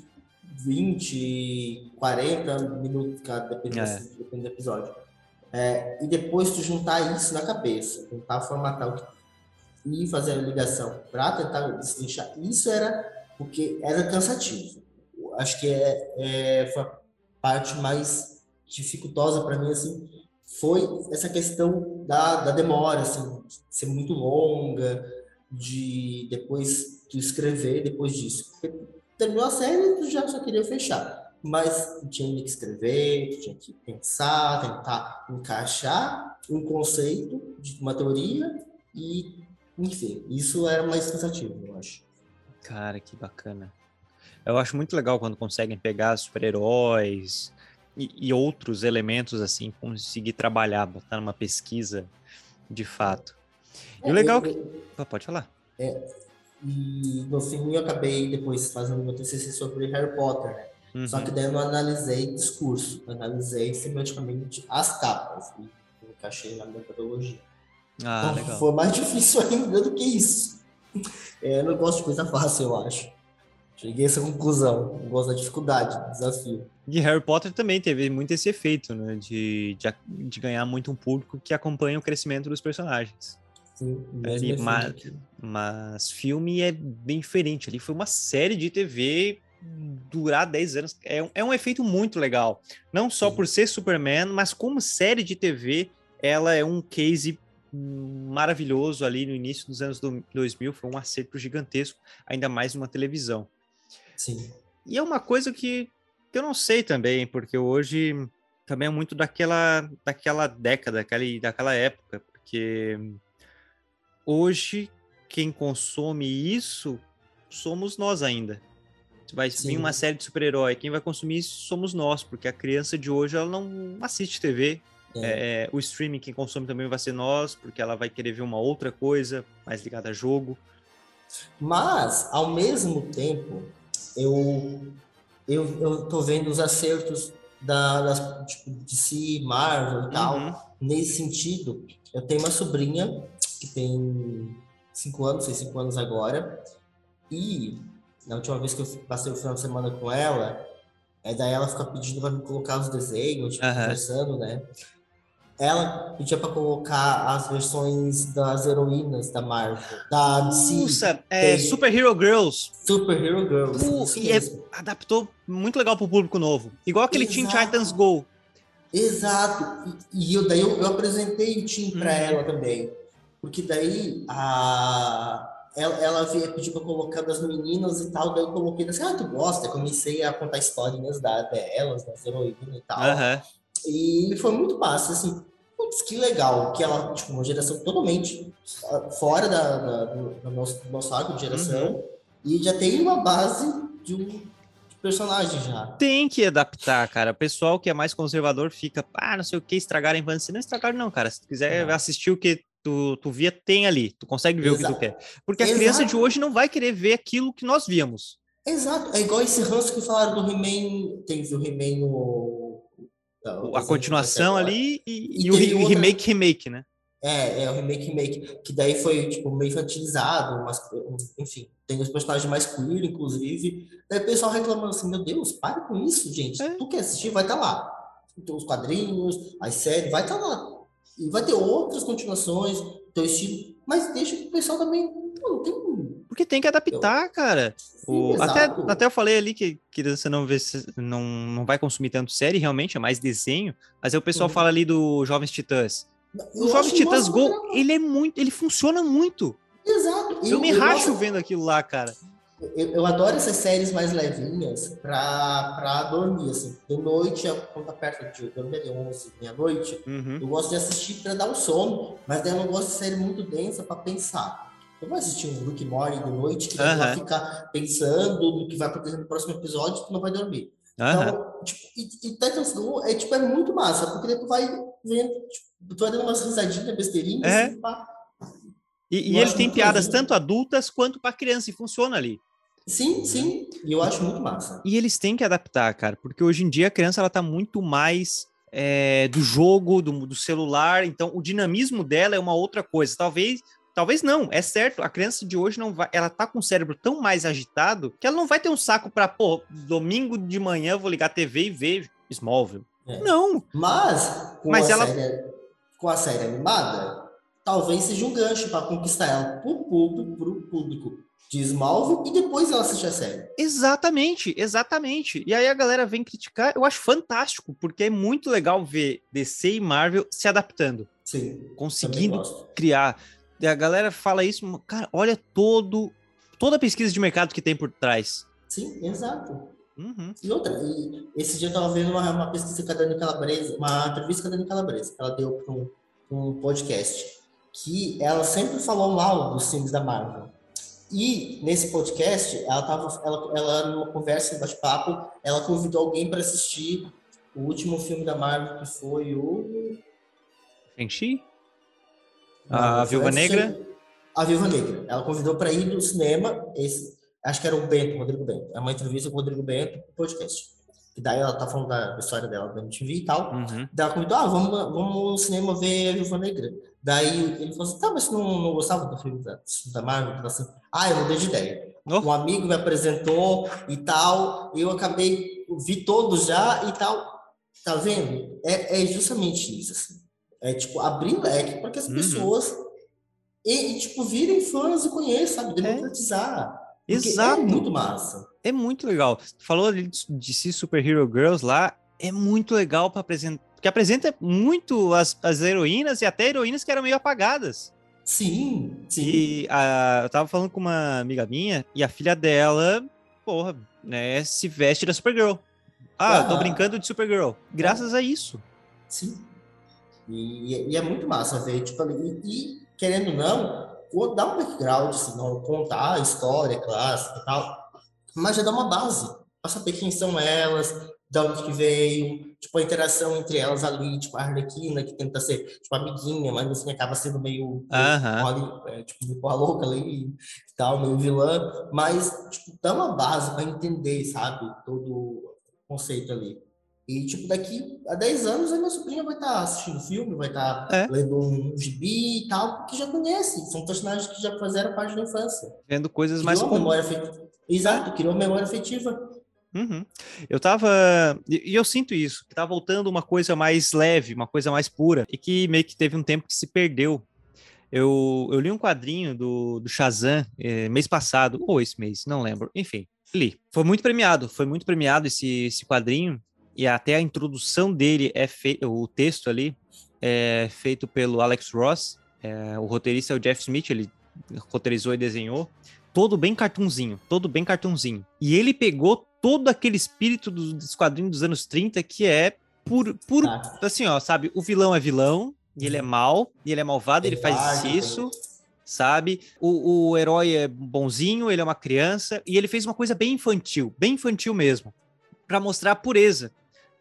20, 40 minutos cada, dependendo, é. dependendo do episódio. É, e depois tu juntar isso na cabeça, tentar formatar o que, e fazer a ligação para tentar destrinchar. Isso era porque era cansativo. Acho que é, é foi a parte mais dificultosa para mim assim foi essa questão da, da demora, assim, ser muito longa, de depois tu escrever depois disso. Porque terminou a série, tu já só queria fechar. Mas tinha que escrever, tinha que pensar, tentar encaixar um conceito de uma teoria e, enfim, isso era mais cansativo, eu acho.
Cara, que bacana. Eu acho muito legal quando conseguem pegar super-heróis, e, e outros elementos assim, conseguir trabalhar, botar numa pesquisa de fato. E é, o legal é, que... pode falar.
É, e no fim eu acabei depois fazendo meu TCC sobre Harry Potter, né? Uhum. Só que daí eu não analisei discurso, eu analisei semioticamente as capas e encaixei na metodologia. Ah, então, foi mais difícil ainda do que isso. É, eu não gosto de coisa fácil, eu acho. Cheguei a essa conclusão. Eu gosto da dificuldade, do desafio.
E Harry Potter também teve muito esse efeito, né? De, de, de ganhar muito um público que acompanha o crescimento dos personagens.
Sim,
Ali, mas, mas filme é bem diferente. Ali foi uma série de TV durar 10 anos. É um, é um efeito muito legal. Não só Sim. por ser Superman, mas como série de TV, ela é um case maravilhoso ali no início dos anos 2000. Foi um acerto gigantesco, ainda mais numa televisão.
Sim.
E é uma coisa que, que eu não sei também, porque hoje também é muito daquela, daquela década, daquela, daquela época, porque hoje quem consome isso somos nós ainda. Vai Sim. vir uma série de super-herói, quem vai consumir isso somos nós, porque a criança de hoje ela não assiste TV. É. É, o streaming quem consome também vai ser nós, porque ela vai querer ver uma outra coisa mais ligada a jogo.
Mas, ao mesmo tempo, eu, eu, eu tô vendo os acertos da, das, tipo, de si, Marvel e tal. Uhum. Nesse sentido, eu tenho uma sobrinha que tem cinco anos, seis cinco anos agora, e na última vez que eu passei o final de semana com ela, é daí ela fica pedindo para me colocar os desenhos, tipo, uhum. conversando, né? ela pedia pra colocar as versões das heroínas da Marvel, da DC,
Nossa, é, Super Hero Girls.
Super Hero Girls.
Uh, e é- adaptou muito legal pro público novo. Igual aquele Teen
Exato.
Titans Go.
Exato. E, e eu, daí eu, eu apresentei o time para
Uhum.
ela também. Porque daí a, ela, ela veio pedir pra eu colocar das meninas e tal, daí eu coloquei assim, ah, tu gosta? Eu comecei a contar historinhas da, delas, das heroínas e tal.
Aham.
E foi muito massa, assim, putz, que legal, que ela, tipo, uma geração totalmente ah, fora da, da- do, do nosso, do nosso arco de geração,
Uhum.
e já tem uma base de um personagem já.
Tem que adaptar, cara. O pessoal que é mais conservador fica, ah, não sei o que, estragar a infância. Não estragaram, não, cara. Se tu quiser
Não.
assistir o que tu, tu via, tem ali. Tu consegue ver o que
Exato.
tu quer. Porque a
Exato.
criança de hoje não vai querer ver aquilo que nós víamos.
Exato, é igual esse ranço que falaram do He-Man, teve o He-Man no... da-
a continuação ali e,
E
e o re-
outra-
remake, remake, né?
É, é o remake, remake, que daí foi, tipo, meio infantilizado, mas, enfim, tem os personagens mais queer, inclusive. Daí o pessoal reclamando assim, meu Deus, para com isso, gente.
É.
Tu quer assistir, vai estar lá. Então, os quadrinhos, as séries, vai estar lá. E vai ter outras continuações, teu estilo, mas deixa que o pessoal também, não tem...
Porque tem que adaptar, cara. O-
Sim,
até,
exato.
até eu falei ali que criança não, vê, se- não, não vai consumir tanto série, realmente, é mais desenho. Mas aí o pessoal
Uhum.
fala ali do Jovens Titãs.
Eu
O Jovens Titãs Go, ele é muito, ele funciona muito.
Exato.
Eu, me racho
gosto-
vendo aquilo lá, cara.
Eu, eu adoro essas séries mais levinhas pra, pra dormir, assim. De noite, quando tá perto de dormir ali 11, meia-noite,
Uhum.
eu gosto de assistir pra dar um sono, mas daí eu não gosto de série muito densa pra pensar. Eu vou assistir um Rick Morty de noite, que tu vai ficar pensando no que vai acontecer no próximo episódio, tu não vai dormir.
Aham.
Então, tipo, e, e Titans Go é, tipo, é muito massa, porque daí tu vai vendo, tipo, tu vai dando umas risadinhas, besteirinhas,
É.
assim, pá.
E, e ele tem piadas tanto adultas quanto pra criança, e funciona ali.
Sim, sim, e eu acho muito massa.
E eles têm que adaptar, cara, porque hoje em dia a criança ela tá muito mais é, do jogo, do, do celular, então o dinamismo dela é uma outra coisa. Talvez, talvez não, é certo. A criança de hoje não vai, ela tá com o cérebro tão mais agitado que ela não vai ter um saco pra, pô, domingo de manhã eu vou ligar a TV e ver Smallville.
É.
Não,
Mas, com,
Mas
a
ela-
série, com a série animada, talvez seja um gancho para conquistar ela pro público, pro público de Smallville e depois ela assistir a série.
Exatamente, exatamente. E aí a galera vem criticar, eu acho fantástico, porque é muito legal ver DC e Marvel se adaptando,
Sim,
conseguindo criar. E a galera fala isso, cara, olha todo toda a pesquisa de mercado que tem por trás.
Sim, exato.
Uhum.
E outra, e esse dia eu tava vendo uma, uma pesquisa com a Dani Calabresa, uma entrevista com a Dani Calabresa, que ela deu para um, um podcast, que ela sempre falou mal dos filmes da Marvel. E nesse podcast, ela tava, ela, ela numa conversa, um bate-papo, ela convidou alguém para assistir o último filme da Marvel, que foi o
Shang-Chi?
Não,
A Viúva Negra?
A Viúva Negra. Ela convidou para ir no cinema, esse, acho que era o Bento, Rodrigo Bento. É uma entrevista com o Rodrigo Bento no podcast. E daí ela tá falando da, história dela da MTV e tal.
Uhum.
Daí ela convidou, ah, vamos, vamos no cinema ver a Viúva Negra. Daí ele falou assim, tá, mas você não, não gostava do filme da, da Marvel? Ela assim, ah, eu mudei de ideia.
Oh.
Um amigo me apresentou e tal, eu acabei, vi todos já e tal. Tá vendo? É, é justamente isso, assim. É, tipo, abrir leque para que as
Uhum.
pessoas, e, e, tipo, virem fãs e conheçam, sabe? Democratizar. Porque
Exato.
É muito massa.
É muito legal. Falou ali de de si Super Hero Girls lá, é muito legal para apresentar, porque apresenta muito as, as heroínas e até heroínas que eram meio apagadas.
Sim, sim.
E a, eu tava falando com uma amiga minha e a filha dela, porra, né, se veste da Supergirl. Ah, eu tô brincando de Supergirl. Graças a isso.
Sim. E, e é muito massa ver, tipo, e, e, querendo ou não, dá um background, assim, não, contar a história clássica e tal, mas já dá uma base, pra saber quem são elas, de onde que veio, tipo, a interação entre elas ali, tipo, a Arlequina, que tenta ser, tipo, amiguinha, mas fim acaba sendo meio, meio
Aham.
porra, é, tipo, meio porra louca ali e tal, meio vilã, mas, tipo, dá uma base pra entender, sabe, todo o conceito ali. E, tipo, daqui a 10 anos, a minha sobrinha vai estar assistindo filme, vai estar
É.
lendo um gibi e tal, porque já conhece. São personagens que já fizeram parte da infância.
Vendo coisas
Criou
mais comuns.
afetiva. Exato, criou uma memória afetiva.
Uhum. Eu tava. E eu sinto isso, que tá voltando uma coisa mais leve, uma coisa mais pura, e que meio que teve um tempo que se perdeu. Eu, eu li um quadrinho do, do Shazam eh, mês passado, ou esse mês, não lembro. Enfim, li. Foi muito premiado, foi muito premiado esse, esse quadrinho, e até a introdução dele é feito, o texto ali é feito pelo Alex Ross. É, o roteirista é o Jeff Smith, ele roteirizou e desenhou todo bem cartunzinho, todo bem cartunzinho. E ele pegou todo aquele espírito do, dos quadrinhos dos anos 30 que é puro, puro ah. assim, ó, sabe? O vilão é vilão, e ele é mal, e ele é malvado, ele faz isso, sabe? O, o herói é bonzinho, ele é uma criança, e ele fez uma coisa bem infantil, bem infantil mesmo, para mostrar a pureza.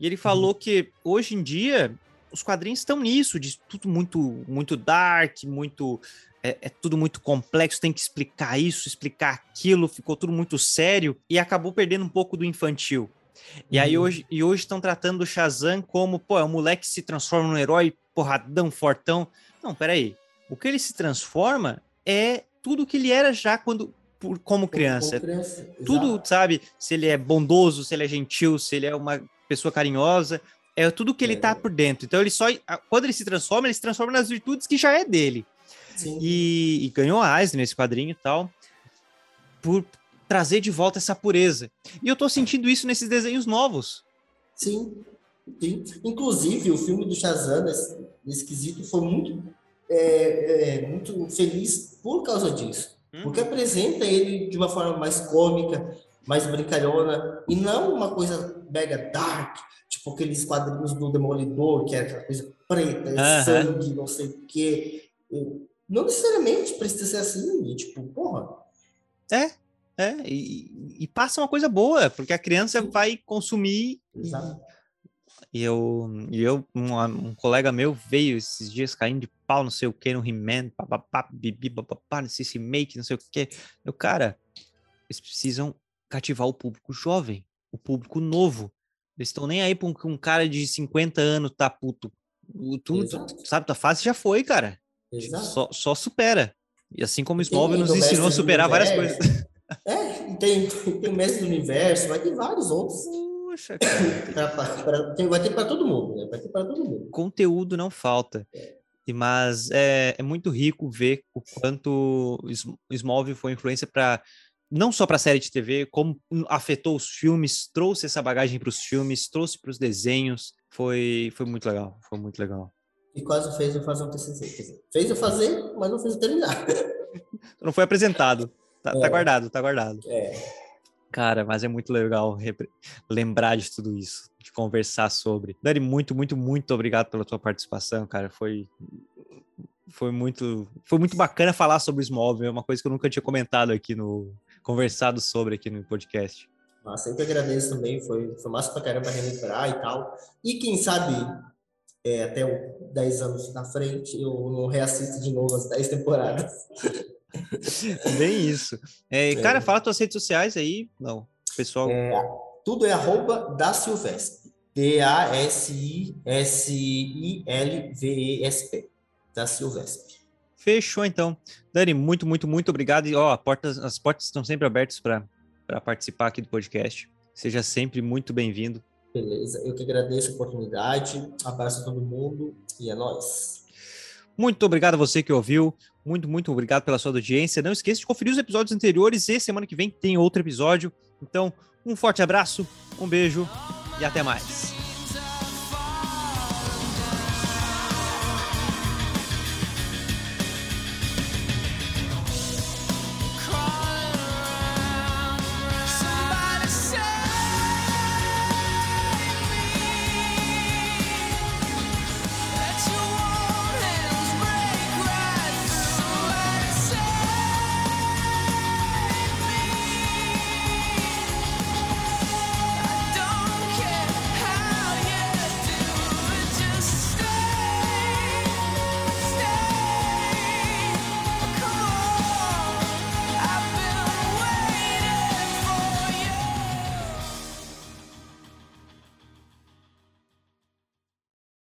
E ele falou uhum. que hoje em dia os quadrinhos estão nisso, de tudo muito, muito dark, muito é, é, tudo muito complexo, tem que explicar isso, explicar aquilo, ficou tudo muito sério e acabou perdendo um pouco do infantil. E uhum. aí hoje e hoje estão tratando o Shazam como, pô, é um moleque que se transforma num herói porradão, fortão. Não, peraí. O que ele se transforma é tudo que ele era já quando por, como criança. Como criança. Tudo, sabe? Se ele é bondoso, se ele é gentil, se ele é uma pessoa carinhosa, é tudo que ele é. tá por dentro. Então ele só quando ele se transforma, ele se transforma nas virtudes que já é dele. E, e, ganhou a Eisner nesse quadrinho e tal, por trazer de volta essa pureza. E eu tô sentindo isso nesses desenhos novos.
Sim, sim. Inclusive, o filme do Shazam, nesse, nesse quesito, foi muito, é, é, muito feliz por causa disso. Porque apresenta ele de uma forma mais cômica, mais brincalhona, e não uma coisa mega dark, tipo aqueles quadrinhos do Demolidor, que era aquela coisa preta, uh -huh. sangue, não sei o quê. Não necessariamente precisa ser assim, tipo, porra.
É, é, e, e passa uma coisa boa, porque a criança vai consumir. Exato. E eu, e eu um, um, colega meu veio esses dias caindo de pau, não sei o que, no He-Man, papapá, bibi, papapá, nesse remake, não sei o que. Eu, cara, eles precisam cativar o público jovem, o público novo. Eles estão nem aí pra um, um, cara de 50 anos tá puto. Tu, tu, sabe, tua fase já foi, cara. Só, só supera. E assim como o Smallville nos ensinou a superar várias coisas.
É, tem, tem o Mestre do Universo, vai ter vários outros. Puxa, cara. pra, pra, tem, vai ter para todo mundo, né? Vai ter para todo mundo.
Conteúdo não falta. É. Mas é, é muito rico ver o quanto Smallville foi influência para não só para a série de TV, como afetou os filmes, trouxe essa bagagem para os filmes, trouxe para os desenhos. Foi, foi muito legal, foi muito legal
e quase fez eu fazer um TCC. Fez eu fazer, mas não fez eu terminar.
Não foi apresentado. Tá, tá é. tá guardado, tá guardado. É. Cara, mas é muito legal lembrar de tudo isso, de conversar sobre. Dani, muito, muito, muito obrigado pela tua participação, cara. Foi foi muito foi muito bacana falar sobre o Smallville, é uma coisa que eu nunca tinha comentado aqui no conversado sobre aqui no podcast.
Ah, sempre agradeço também, foi, foi massa pra caramba relembrar e tal. E quem sabe é, até 10 anos na frente, eu não reassisto de novo as 10 temporadas.
Bem isso. É, é. Cara, fala tuas redes sociais aí. Não, pessoal.
É, tudo é arroba da Silvestre. D-A-S-I-S-I-L-V-E-S-P. Da Silvestre.
Fechou, então. Dani, muito, muito, muito obrigado. E, ó, portas, as portas estão sempre abertas para participar aqui do podcast. Seja sempre muito bem-vindo.
Beleza, eu que agradeço a oportunidade. Abraço a todo mundo e é nóis.
Muito obrigado a você que ouviu. Muito, muito obrigado pela sua audiência. Não esqueça de conferir os episódios anteriores e semana que vem tem outro episódio. Então, um forte abraço, um beijo e até mais.